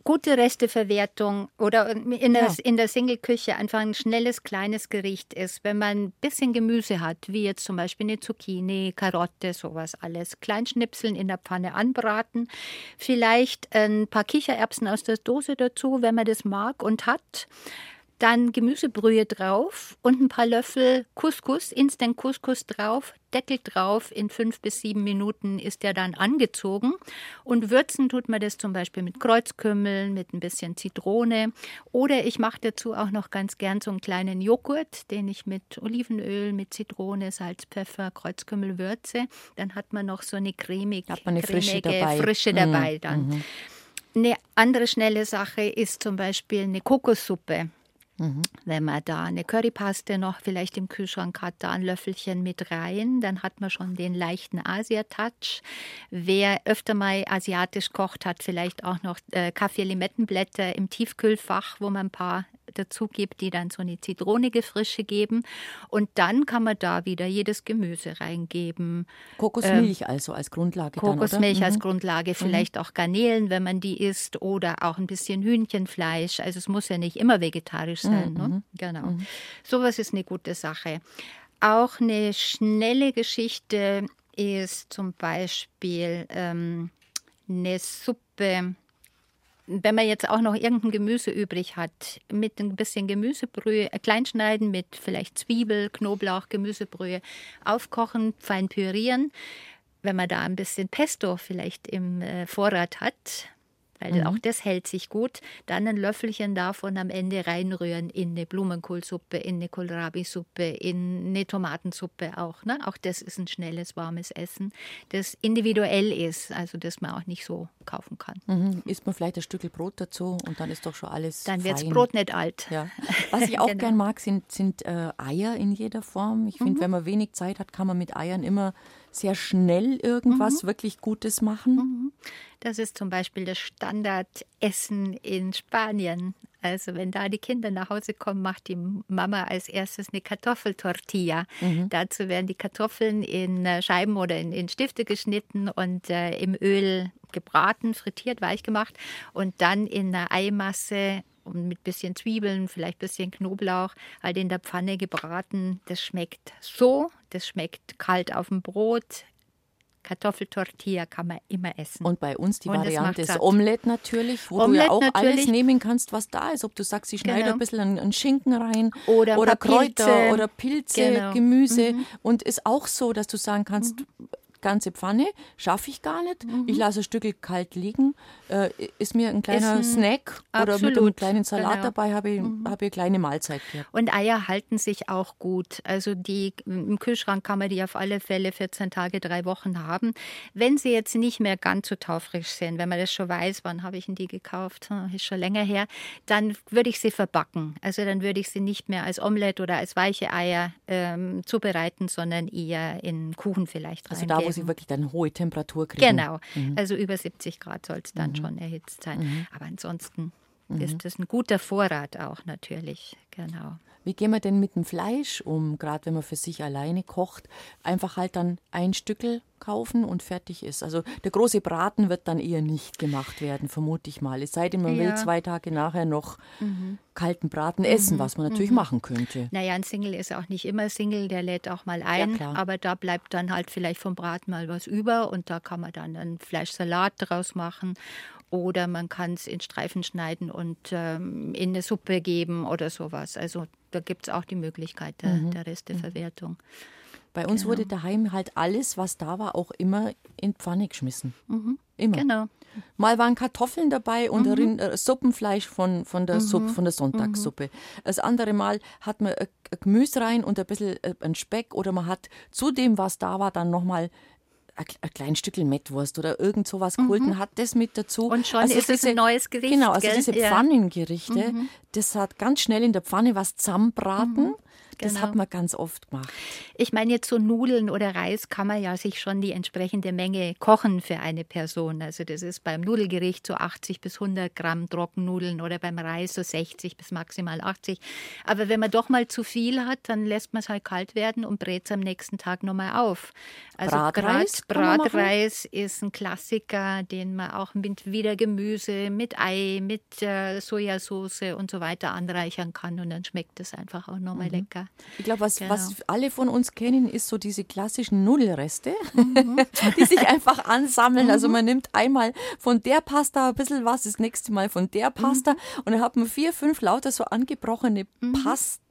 gute Resteverwertung oder in der, Ja. in der Single-Küche einfach ein schnelles, kleines Gericht ist, wenn man ein bisschen Gemüse hat, wie jetzt zum Beispiel eine Zucchini, Karotte, sowas alles, Kleinschnipseln in der Pfanne anbraten, vielleicht ein paar Kichererbsen aus der Dose dazu, wenn man das mag und hat. Dann Gemüsebrühe drauf und ein paar Löffel Couscous, Instant Couscous drauf, Deckel drauf. In fünf bis sieben Minuten ist der dann angezogen. Und würzen tut man das zum Beispiel mit Kreuzkümmel, mit ein bisschen Zitrone. Oder ich mache dazu auch noch ganz gern so einen kleinen Joghurt, den ich mit Olivenöl, mit Zitrone, Salz, Pfeffer, Kreuzkümmel würze. Dann hat man noch so eine cremig, Hat man eine Frische cremige dabei. Frische Mhm, dabei dann. Eine andere schnelle Sache ist zum Beispiel eine Kokossuppe. Wenn man da eine Currypaste noch vielleicht im Kühlschrank hat, da ein Löffelchen mit rein, dann hat man schon den leichten Asia-Touch. Wer öfter mal asiatisch kocht, hat vielleicht auch noch äh, Kaffee-Limettenblätter im Tiefkühlfach, wo man ein paar dazu gibt, die dann so eine zitronige Frische geben. Und dann kann man da wieder jedes Gemüse reingeben. Kokosmilch also als Grundlage ähm, Kokosmilch dann, als Mhm. Grundlage, vielleicht auch Garnelen, wenn man die isst, oder auch ein bisschen Hühnchenfleisch. Also es muss ja nicht immer vegetarisch sein. Ne? Genau. Sowas ist eine gute Sache. Auch eine schnelle Geschichte ist zum Beispiel ähm, eine Suppe. Wenn man jetzt auch noch irgendein Gemüse übrig hat, mit ein bisschen Gemüsebrühe, äh, kleinschneiden mit vielleicht Zwiebel, Knoblauch, Gemüsebrühe, aufkochen, fein pürieren. Wenn man da ein bisschen Pesto vielleicht im äh, Vorrat hat, weil auch das hält sich gut, dann ein Löffelchen davon am Ende reinrühren in eine Blumenkohlsuppe, in eine Kohlrabi-Suppe, in eine Tomatensuppe auch. Ne? Auch das ist ein schnelles, warmes Essen, das individuell ist, also das man auch nicht so kaufen kann. Mhm. Isst man vielleicht ein Stück Brot dazu und dann ist doch schon alles Dann wird das. Brot nicht alt. Ja. Was ich auch Genau. gern mag, sind, sind äh, Eier in jeder Form. Ich Mhm. finde, wenn man wenig Zeit hat, kann man mit Eiern immer sehr schnell irgendwas Mhm. wirklich Gutes machen. Das ist zum Beispiel das Standardessen in Spanien. Also wenn da die Kinder nach Hause kommen, macht die Mama als erstes eine Kartoffeltortilla. Dazu werden die Kartoffeln in äh, Scheiben oder in, in Stifte geschnitten und äh, im Öl gebraten, frittiert, weich gemacht und dann in einer Eimasse und mit bisschen Zwiebeln, vielleicht bisschen Knoblauch, halt in der Pfanne gebraten. Das schmeckt so, das schmeckt kalt auf dem Brot. Kartoffeltortilla kann man immer essen. Und bei uns die Und Variante ist. Omelette natürlich, wo Omelette du ja auch alles natürlich. nehmen kannst, was da ist. Ob du sagst, ich schneide Genau. ein bisschen einen, Schinken rein Oder oder Kräuter Pilze. oder Pilze, Genau. Gemüse. Und ist auch so, dass du sagen kannst, ganze Pfanne, schaffe ich gar nicht. Ich lasse ein Stück kalt liegen. Äh, ist mir ein kleiner ein, Snack oder mit einem absolut, kleinen Salat genau. dabei habe ich, habe ich eine kleine Mahlzeit gehabt. Und Eier halten sich auch gut. Also die im Kühlschrank kann man die auf alle Fälle 14 Tage, drei Wochen haben. Wenn sie jetzt nicht mehr ganz so taufrisch sind, wenn man das schon weiß, wann habe ich denn die gekauft, Hm, ist schon länger her, dann würde ich sie verbacken. Also dann würde ich sie nicht mehr als Omelette oder als weiche Eier ähm, zubereiten, sondern eher in Kuchen vielleicht Also reingeben. da, wo sie wirklich dann hohe Temperatur kriegen. Genau, also über 70 Grad soll es dann schon erhitzt sein. Aber ansonsten ist das ein guter Vorrat auch natürlich. Genau. Wie gehen wir denn mit dem Fleisch um, gerade wenn man für sich alleine kocht? Einfach halt dann ein Stückel kaufen und fertig ist. Also der große Braten wird dann eher nicht gemacht werden, vermute ich mal. Es sei denn, man will Ja. zwei Tage nachher noch kalten Braten essen, was man natürlich machen könnte. Naja, ein Single ist auch nicht immer Single, der lädt auch mal ein, klar. aber da bleibt dann halt vielleicht vom Braten mal was über und da kann man dann einen Fleischsalat draus machen oder man kann es in Streifen schneiden und ähm, in eine Suppe geben oder sowas. Also da gibt es auch die Möglichkeit der, Mhm. der Resteverwertung. Bei uns wurde daheim halt alles, was da war, auch immer in Pfanne geschmissen. Immer. Genau. Mal waren Kartoffeln dabei und Rind- äh, Suppenfleisch von, von, der Suppe, von der Sonntagssuppe. Das andere Mal hat man äh, Gemüse rein und ein bisschen äh, ein Speck oder man hat zu dem, was da war, dann nochmal ein, ein klein Stückchen Mettwurst oder irgend sowas geholt und hat das mit dazu. Und schon ist es ein neues Gericht, Genau, also gell? diese Ja. Pfannengerichte, das hat ganz schnell in der Pfanne was zusammenbraten. Das genau. hat man ganz oft gemacht. Ich meine, jetzt so Nudeln oder Reis kann man ja sich schon die entsprechende Menge kochen für eine Person. Also das ist beim Nudelgericht so 80 bis 100 Gramm Trockennudeln oder beim Reis so 60 bis maximal 80. Aber wenn man doch mal zu viel hat, dann lässt man es halt kalt werden und brät es am nächsten Tag nochmal auf. Also Bratreis? Bratreis ist ein Klassiker, den man auch mit wieder Gemüse, mit Ei, mit äh, Sojasauce und so weiter anreichern kann und dann schmeckt es einfach auch nochmal lecker. Ich glaube, was, Genau. was alle von uns kennen, ist so diese klassischen Nudelreste, Mhm. die sich einfach ansammeln. Also man nimmt einmal von der Pasta ein bisschen was, das nächste Mal von der Pasta Mhm. und dann hat man vier, fünf lauter so angebrochene Pasten.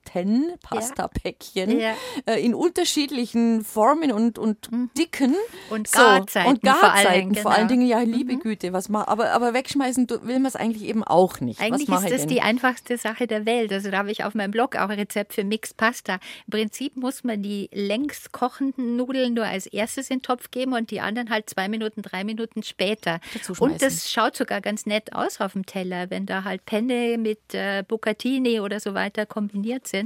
Pastapäckchen Ja. äh, in unterschiedlichen Formen und, und Dicken. Mhm. Und So, Garzeiten und vor allen Garzeiten Dingen, vor allen genau. Dingen, ja, liebe Güte, was ma aber, aber wegschmeißen will man es eigentlich eben auch nicht. Eigentlich ist das denn? die einfachste Sache der Welt. Also da habe ich auf meinem Blog auch ein Rezept für Mixed Pasta. Im Prinzip muss man die längst kochenden Nudeln nur als erstes in den Topf geben und die anderen halt zwei Minuten, drei Minuten später. Und das schaut sogar ganz nett aus auf dem Teller, wenn da halt Penne mit äh, Bucatini oder so weiter kombiniert sind.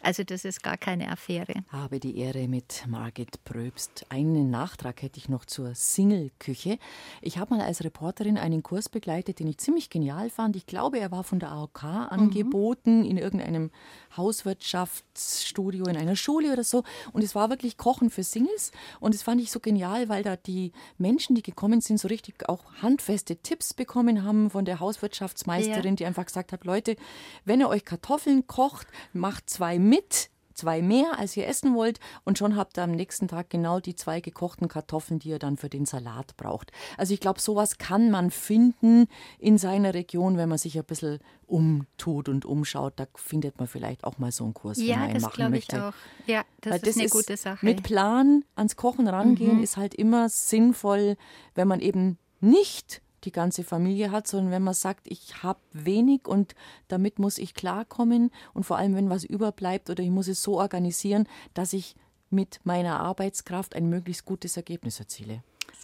Also das ist gar keine Affäre. Habe die Ehre mit Margit Pröbst. Einen Nachtrag hätte ich noch zur Single-Küche. Ich habe mal als Reporterin einen Kurs begleitet, den ich ziemlich genial fand. Ich glaube, er war von der AOK angeboten in irgendeinem Hauswirtschaftsstudio in einer Schule oder so. Und es war wirklich Kochen für Singles. Und das fand ich so genial, weil da die Menschen, die gekommen sind, so richtig auch handfeste Tipps bekommen haben von der Hauswirtschaftsmeisterin, die einfach gesagt hat, Leute, wenn ihr euch Kartoffeln kocht, macht zwei mit zwei mehr, als ihr essen wollt und schon habt ihr am nächsten Tag genau die zwei gekochten Kartoffeln, die ihr dann für den Salat braucht. Also ich glaube, sowas kann man finden in seiner Region, wenn man sich ein bisschen umtut und umschaut. Da findet man vielleicht auch mal so einen Kurs, wenn Ja, man einen das machen glaube ich möchte. auch. Ja, das Weil ist eine gute Sache. Mhm. Mit Plan ans Kochen rangehen ist halt immer sinnvoll, wenn man eben nicht die ganze Familie hat, sondern wenn man sagt, ich habe wenig und damit muss ich klarkommen und vor allem, wenn was überbleibt oder ich muss es so organisieren, dass ich mit meiner Arbeitskraft ein möglichst gutes Ergebnis erziele.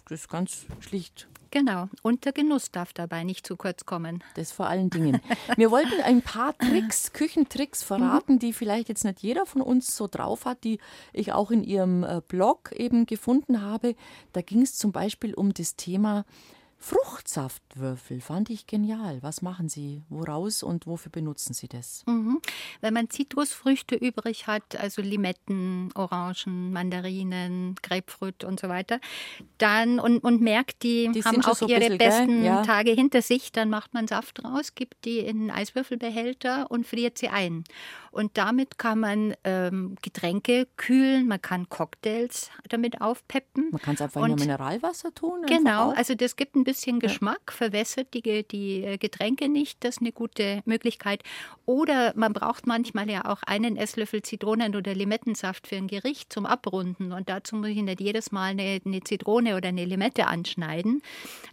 Das ist ganz schlicht Genau. Und der Genuss darf dabei nicht zu kurz kommen. das vor allen Dingen. Wir wollten ein paar Tricks, Küchentricks verraten, die vielleicht jetzt nicht jeder von uns so drauf hat, die ich auch in Ihrem äh, Blog eben gefunden habe. Da ging es zum Beispiel um das Thema Fruchtsaftwürfel. Fand ich genial. Was machen Sie? Woraus und wofür benutzen Sie das? Mhm. Wenn man Zitrusfrüchte übrig hat, also Limetten, Orangen, Mandarinen, Grapefruit und so weiter, dann und, und merkt, die, Die haben auch so ihre bisschen, besten Ja. Tage hinter sich, dann macht man Saft raus, gibt die in einen Eiswürfelbehälter und friert sie ein. Und damit kann man ähm, Getränke kühlen, man kann Cocktails damit aufpeppen. Man kann es einfach in Mineralwasser tun. Genau, also das gibt ein bisschen Geschmack, ja. verwässert die, die äh, Getränke nicht. Das ist eine gute Möglichkeit. Oder man braucht manchmal ja auch einen Esslöffel Zitronen- oder Limettensaft für ein Gericht zum Abrunden. Und dazu muss ich nicht jedes Mal eine, eine Zitrone oder eine Limette anschneiden.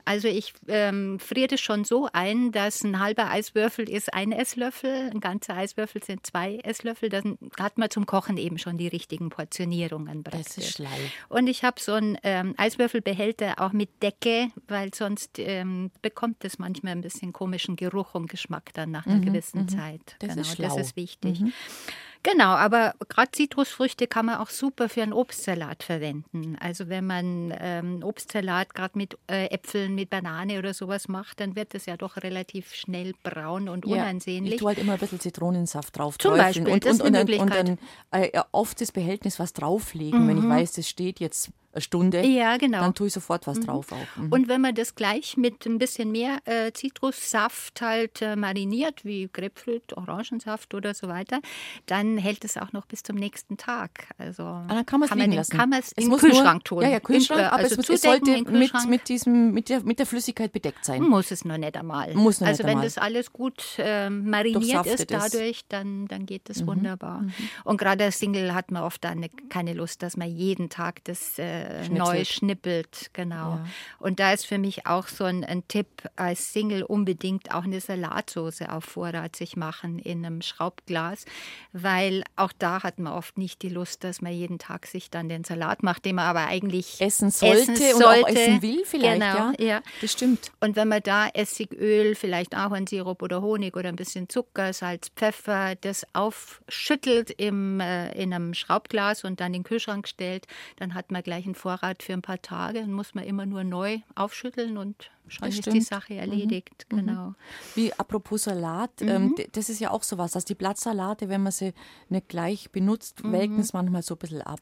Also ich ähm, friere das schon so ein, dass ein halber Eiswürfel ist ein Esslöffel, ein ganzer Eiswürfel sind zwei Esslöffel. Dann hat man zum Kochen eben schon die richtigen Portionierungen. Praktisch. Das ist Schlei. Und ich habe so einen ähm, Eiswürfelbehälter auch mit Decke, weil sonst ähm, bekommt es manchmal ein bisschen komischen Geruch und Geschmack dann nach einer mhm, gewissen mhm. Zeit. Das genau, ist schlau. das ist wichtig. Genau, aber gerade Zitrusfrüchte kann man auch super für einen Obstsalat verwenden. Also wenn man ähm, Obstsalat gerade mit äh, Äpfeln, mit Banane oder sowas macht, dann wird es ja doch relativ schnell braun und ja, unansehnlich. Ich tue halt immer ein bisschen Zitronensaft drauf. Zum Beispiel, und, das und, und, und, und dann äh, auf das Behältnis was drauflegen, mhm. wenn ich mhm. weiß, das steht jetzt eine Stunde, ja, genau. dann tue ich sofort was mhm. drauf auch. Mhm. Und wenn man das gleich mit ein bisschen mehr äh, Zitrussaft halt äh, mariniert, wie Grapefruit, Orangensaft oder so weiter, dann hält es auch noch bis zum nächsten Tag. Also ah, dann kann, kann man es kann man es im Kühlschrank tun. Ja, ja, Kühlschrank, in, äh, aber also es, es sollte mit, mit, diesem, mit, der, mit der Flüssigkeit bedeckt sein. Muss es nur nicht einmal. Muss nur also wenn einmal. das alles gut äh, mariniert ist dadurch, dann, dann geht das mhm. wunderbar. Mhm. Und gerade als Single hat man oft dann keine Lust, dass man jeden Tag das äh, neu schnippelt, genau. Ja. Und da ist für mich auch so ein, ein, Tipp als Single unbedingt auch eine Salatsauce auf Vorrat sich machen in einem Schraubglas, weil auch da hat man oft nicht die Lust, dass man jeden Tag sich dann den Salat macht, den man aber eigentlich essen sollte, essen sollte. und auch essen will vielleicht, genau, ja. ja. Das stimmt. Und wenn man da Essigöl, vielleicht Ahornsirup oder Honig oder ein bisschen Zucker, Salz, Pfeffer, das aufschüttelt im, äh, in einem Schraubglas und dann in den Kühlschrank stellt, dann hat man gleich einen Vorrat für ein paar Tage. Dann muss man immer nur neu aufschütteln und schon ist die Sache mhm. erledigt. Mhm. Genau. Wie apropos Salat, mhm. ähm, das ist ja auch sowas, dass die Blattsalate, wenn man sie nicht gleich benutzt, mhm. welken es manchmal so ein bisschen ab.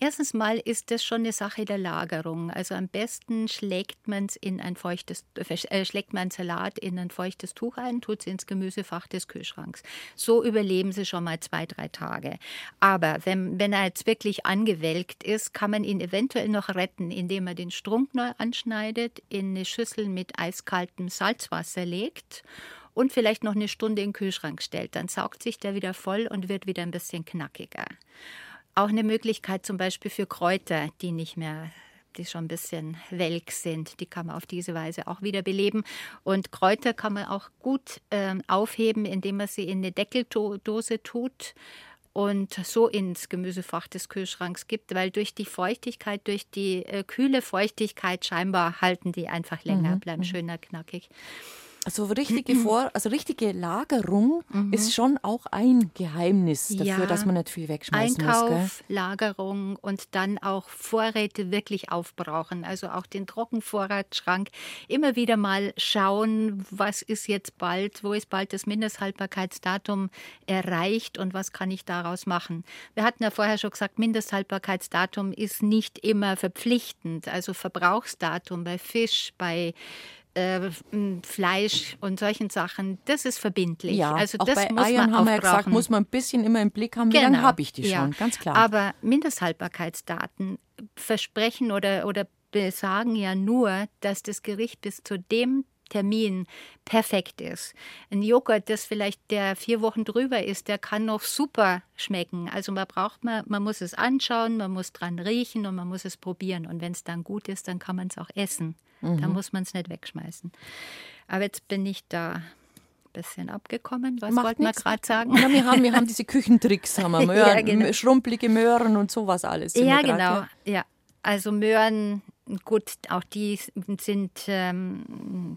Erstens mal ist das schon eine Sache der Lagerung. Also am besten schlägt man es in ein feuchtes, äh, schlägt man Salat in ein feuchtes Tuch ein, tut es ins Gemüsefach des Kühlschranks. So überleben sie schon mal zwei, drei Tage. Aber wenn, wenn er jetzt wirklich angewelkt ist, kann man ihn eventuell noch retten, indem er den Strunk neu anschneidet, in eine Schüssel mit eiskaltem Salzwasser legt und vielleicht noch eine Stunde in den Kühlschrank stellt. Dann saugt sich der wieder voll und wird wieder ein bisschen knackiger. Auch eine Möglichkeit zum Beispiel für Kräuter, die nicht mehr die schon ein bisschen welk sind. Die kann man auf diese Weise auch wieder beleben. Und Kräuter kann man auch gut äh, aufheben, indem man sie in eine Deckeldose tut und so ins Gemüsefach des Kühlschranks gibt, weil durch die Feuchtigkeit, durch die äh, kühle Feuchtigkeit scheinbar halten die einfach länger, mhm. bleiben mhm. schöner knackig. Also richtige Vor also richtige Lagerung mhm. ist schon auch ein Geheimnis dafür, ja, dass man nicht viel wegschmeißen Einkauf, muss. Gell? Lagerung und dann auch Vorräte wirklich aufbrauchen. Also auch den Trockenvorratsschrank immer wieder mal schauen, was ist jetzt bald, wo ist bald das Mindesthaltbarkeitsdatum erreicht und was kann ich daraus machen. Wir hatten ja vorher schon gesagt, Mindesthaltbarkeitsdatum ist nicht immer verpflichtend. Also Verbrauchsdatum bei Fisch, bei äh, Fleisch und solchen Sachen, das ist verbindlich. Ja, also auch das bei muss Eiern man haben wir ja gesagt, muss man ein bisschen immer im Blick haben, wie genau. lange habe ich die ja. schon, ganz klar. Aber Mindesthaltbarkeitsdaten versprechen oder, oder besagen ja nur, dass das Gericht bis zu dem Termin perfekt ist. Ein Joghurt, das vielleicht der vier Wochen drüber ist, der kann noch super schmecken. Also man braucht man, man muss es anschauen, man muss dran riechen und man muss es probieren. Und wenn es dann gut ist, dann kann man es auch essen. Mhm. Dann muss man es nicht wegschmeißen. Aber jetzt bin ich da ein bisschen abgekommen. Was wollten wir gerade sagen? Na, wir, haben, wir haben diese Küchentricks, haben wir. Möhren, ja, genau. Schrumpelige Möhren und sowas alles. Ja, genau. Grad, ja. ja. Also Möhren, gut, auch die sind ähm,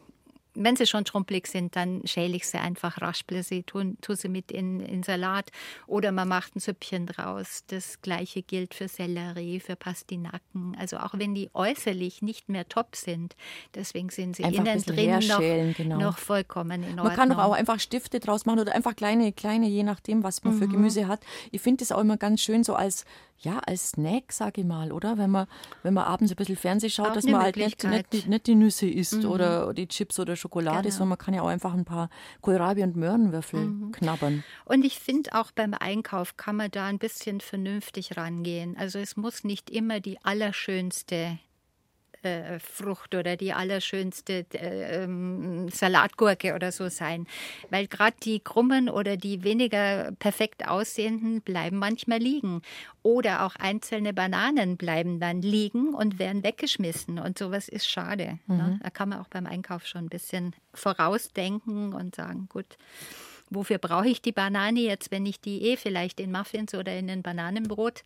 wenn sie schon schrumpelig sind, dann schäle ich sie einfach rasch, sie tue sie mit in, in Salat oder man macht ein Süppchen draus. Das gleiche gilt für Sellerie, für Pastinaken. Also auch wenn die äußerlich nicht mehr top sind, deswegen sind sie einfach innen drin noch, genau. noch vollkommen in Ordnung. Man kann doch auch einfach Stifte draus machen oder einfach kleine, kleine, je nachdem, was man mhm. für Gemüse hat. Ich finde das auch immer ganz schön so als ja, als Snack, sage ich mal, oder? Wenn man, wenn man abends ein bisschen Fernsehen schaut, Auch dass man halt nicht, nicht, nicht die Nüsse isst Mhm. oder die Chips oder Schokolade, Genau. sondern man kann ja auch einfach ein paar Kohlrabi und Möhrenwürfel Mhm. knabbern. Und ich finde auch beim Einkauf kann man da ein bisschen vernünftig rangehen. Also es muss nicht immer die allerschönste äh, Frucht oder die allerschönste äh, ähm, Salatgurke oder so sein. Weil gerade die krummen oder die weniger perfekt aussehenden bleiben manchmal liegen. Oder auch einzelne Bananen bleiben dann liegen und werden weggeschmissen. Und sowas ist schade. Ne? Da kann man auch beim Einkauf schon ein bisschen vorausdenken und sagen, gut, wofür brauche ich die Banane jetzt, wenn ich die eh vielleicht in Muffins oder in ein Bananenbrot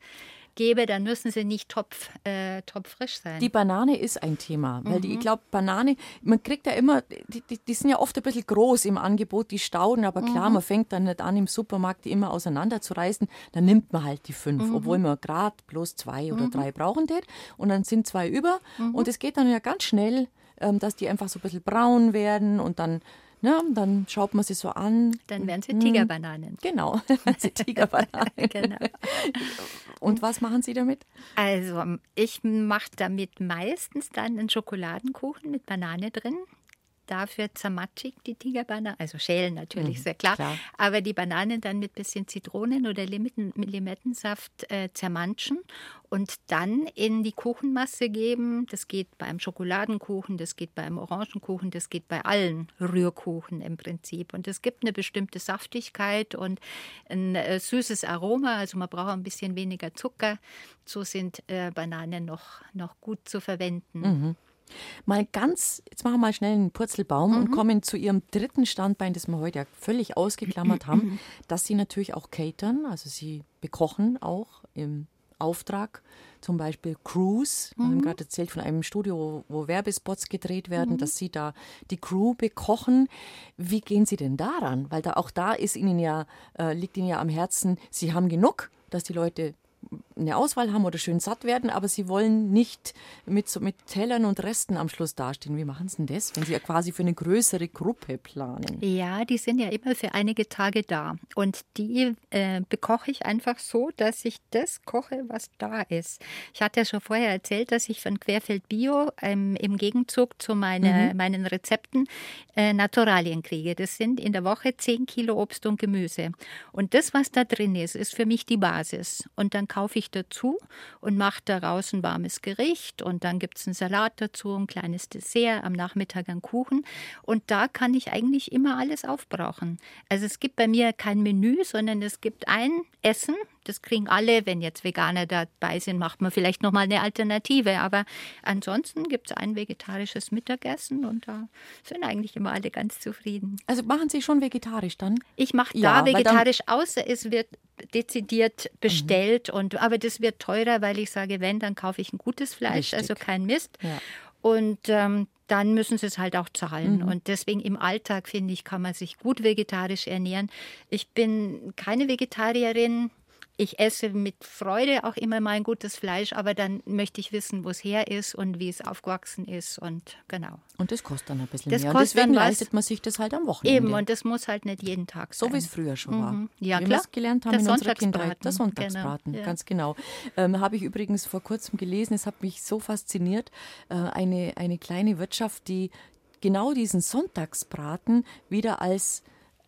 gebe, dann müssen sie nicht topf, äh, topfrisch sein. Die Banane ist ein Thema, weil Mhm. die, ich glaube, Banane, man kriegt ja immer, die, die, die sind ja oft ein bisschen groß im Angebot, die Stauden, aber klar, Mhm. man fängt dann nicht an, im Supermarkt die immer auseinanderzureißen, dann nimmt man halt die fünf, Mhm. obwohl man gerade bloß zwei oder drei brauchen tät und dann sind zwei über Mhm. und es geht dann ja ganz schnell, ähm, dass die einfach so ein bisschen braun werden und dann, ne, dann schaut man sie so an. dann werden sie Mhm. Tigerbananen. Genau, die Tigerbananen. Genau. Und was machen Sie damit? Also, ich mache damit meistens dann einen Schokoladenkuchen mit Banane drin. Dafür zermatsche ich die Tigerbanane, also schälen natürlich, sehr klar. klar. Aber die Bananen dann mit bisschen Zitronen oder Limetten, Limettensaft äh, zermanschen und dann in die Kuchenmasse geben. Das geht beim Schokoladenkuchen, das geht beim Orangenkuchen, das geht bei allen Rührkuchen im Prinzip. Und es gibt eine bestimmte Saftigkeit und ein äh, süßes Aroma. Also man braucht ein bisschen weniger Zucker. So sind äh, Bananen noch, noch gut zu verwenden. Mal ganz, jetzt machen wir mal schnell einen Purzelbaum und kommen zu Ihrem dritten Standbein, das wir heute ja völlig ausgeklammert haben, dass Sie natürlich auch catern, also Sie bekochen auch im Auftrag, zum Beispiel Crews. Wir haben gerade erzählt von einem Studio, wo, Werbespots gedreht werden, dass Sie da die Crew bekochen. Wie gehen Sie denn daran? Weil da auch da ist Ihnen ja, äh, liegt Ihnen ja am Herzen, Sie haben genug, dass die Leute eine Auswahl haben oder schön satt werden, aber sie wollen nicht mit, so, mit Tellern und Resten am Schluss dastehen. Wie machen sie denn das, wenn sie ja quasi für eine größere Gruppe planen? Ja, die sind ja immer für einige Tage da. Und die äh, bekoche ich einfach so, dass ich das koche, was da ist. Ich hatte ja schon vorher erzählt, dass ich von Querfeld Bio ähm, im Gegenzug zu meine, meinen Rezepten äh, Naturalien kriege. Das sind in der Woche 10 Kilo Obst und Gemüse. Und das, was da drin ist, ist für mich die Basis. Und dann kaufe ich dazu und mache daraus ein warmes Gericht. Und dann gibt es einen Salat dazu, ein kleines Dessert, am Nachmittag einen Kuchen. Und da kann ich eigentlich immer alles aufbrauchen. Also es gibt bei mir kein Menü, sondern es gibt ein Essen. Das kriegen alle. Wenn jetzt Veganer dabei sind, macht man vielleicht nochmal eine Alternative. Aber ansonsten gibt es ein vegetarisches Mittagessen und da sind eigentlich immer alle ganz zufrieden. Also machen sie schon vegetarisch dann? Ich mache Ja, da vegetarisch, außer es wird dezidiert bestellt. Und, aber das wird teurer, weil ich sage, wenn, dann kaufe ich ein gutes Fleisch, Richtig. also kein Mist. Ja. Und ähm, dann müssen sie es halt auch zahlen. Und deswegen im Alltag, finde ich, kann man sich gut vegetarisch ernähren. Ich bin keine Vegetarierin. Ich esse mit Freude auch immer mal ein gutes Fleisch, aber dann möchte ich wissen, wo es her ist und wie es aufgewachsen ist. Und genau. Und das kostet dann ein bisschen Das mehr. Und kostet deswegen dann was. leistet man sich das halt am Wochenende. Eben, und das muss halt nicht jeden Tag sein. So wie es früher schon war. Mhm. Ja, wie klar. wir es gelernt haben Der in unserer Kindheit. Der Sonntagsbraten, Genau, ja. ganz genau. Ähm, Habe ich übrigens vor kurzem gelesen, es hat mich so fasziniert, äh, eine, eine kleine Wirtschaft, die genau diesen Sonntagsbraten wieder als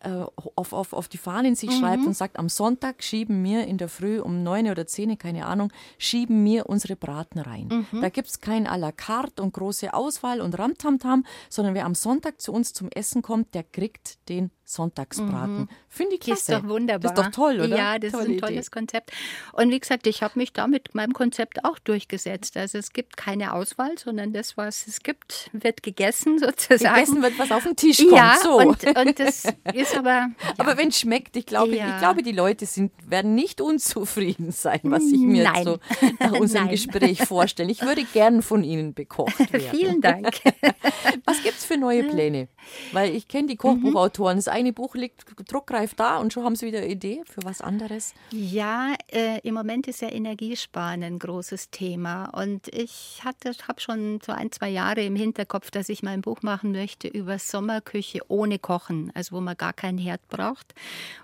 äh, auf, auf, auf die Fahnen sich schreibt Mhm. und sagt, am Sonntag schieben wir in der Früh um neun oder zehn, keine Ahnung, schieben wir unsere Braten rein. Mhm. Da gibt es kein à la carte und große Auswahl und Ramtamtam, sondern wer am Sonntag zu uns zum Essen kommt, der kriegt den Sonntagsbraten. Finde ich Das ist klasse. doch wunderbar. Das ist doch toll, oder? Ja, das Tolle ist ein Idee. tolles Konzept. Und wie gesagt, ich habe mich da mit meinem Konzept auch durchgesetzt. Also es gibt keine Auswahl, sondern das, was es gibt, wird gegessen sozusagen. Gegessen wird, was auf den Tisch kommt. ja, so. und, und das ist aber. Ja. Aber wenn es schmeckt, ich glaube, Ja. ich glaube, die Leute sind, werden nicht unzufrieden sein, was ich mir Nein. so nach unserem. Gespräch vorstelle. Ich würde gern von Ihnen bekocht werden. Vielen Dank. Was gibt es für neue Pläne? Weil ich kenne die Kochbuchautoren, das ist eine Buch liegt druckreif da und schon haben Sie wieder eine Idee für was anderes? Ja, äh, im Moment ist ja Energiesparen ein großes Thema. Und ich hatte, habe schon so ein, zwei Jahre im Hinterkopf, dass ich mal ein Buch machen möchte über Sommerküche ohne Kochen, also wo man gar keinen Herd braucht.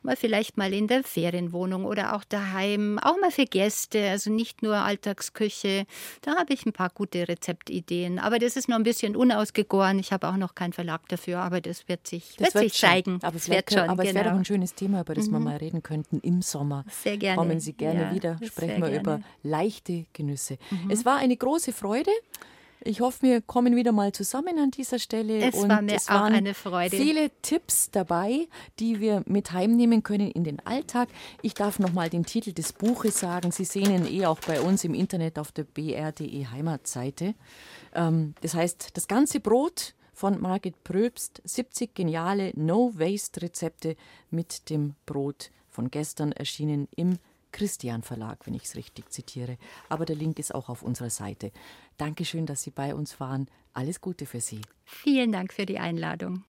Mal vielleicht mal in der Ferienwohnung oder auch daheim, auch mal für Gäste, also nicht nur Alltagsküche. Da habe ich ein paar gute Rezeptideen. Aber das ist noch ein bisschen unausgegoren. Ich habe auch noch keinen Verlag dafür, aber das wird sich, das wird, wird sich zeigen. Aber es, wird schon, aber genau. es wäre doch ein schönes Thema, über das mhm. wir mal reden könnten im Sommer. Sehr gerne. Kommen Sie gerne ja, wieder, sprechen wir gerne. über leichte Genüsse. Mhm. Es war eine große Freude. Ich hoffe, wir kommen wieder mal zusammen an dieser Stelle. Es und war mir es auch eine Freude. Viele Tipps dabei, die wir mit heimnehmen können in den Alltag. Ich darf noch mal den Titel des Buches sagen. Sie sehen ihn eh auch bei uns im Internet auf der br.de Heimatseite. Ähm, das heißt, das ganze Brot von Margit Pröbst, 70 geniale No-Waste-Rezepte mit dem Brot von gestern erschienen im Christian Verlag, wenn ich es richtig zitiere. Aber der Link ist auch auf unserer Seite. Dankeschön, dass Sie bei uns waren. Alles Gute für Sie. Vielen Dank für die Einladung.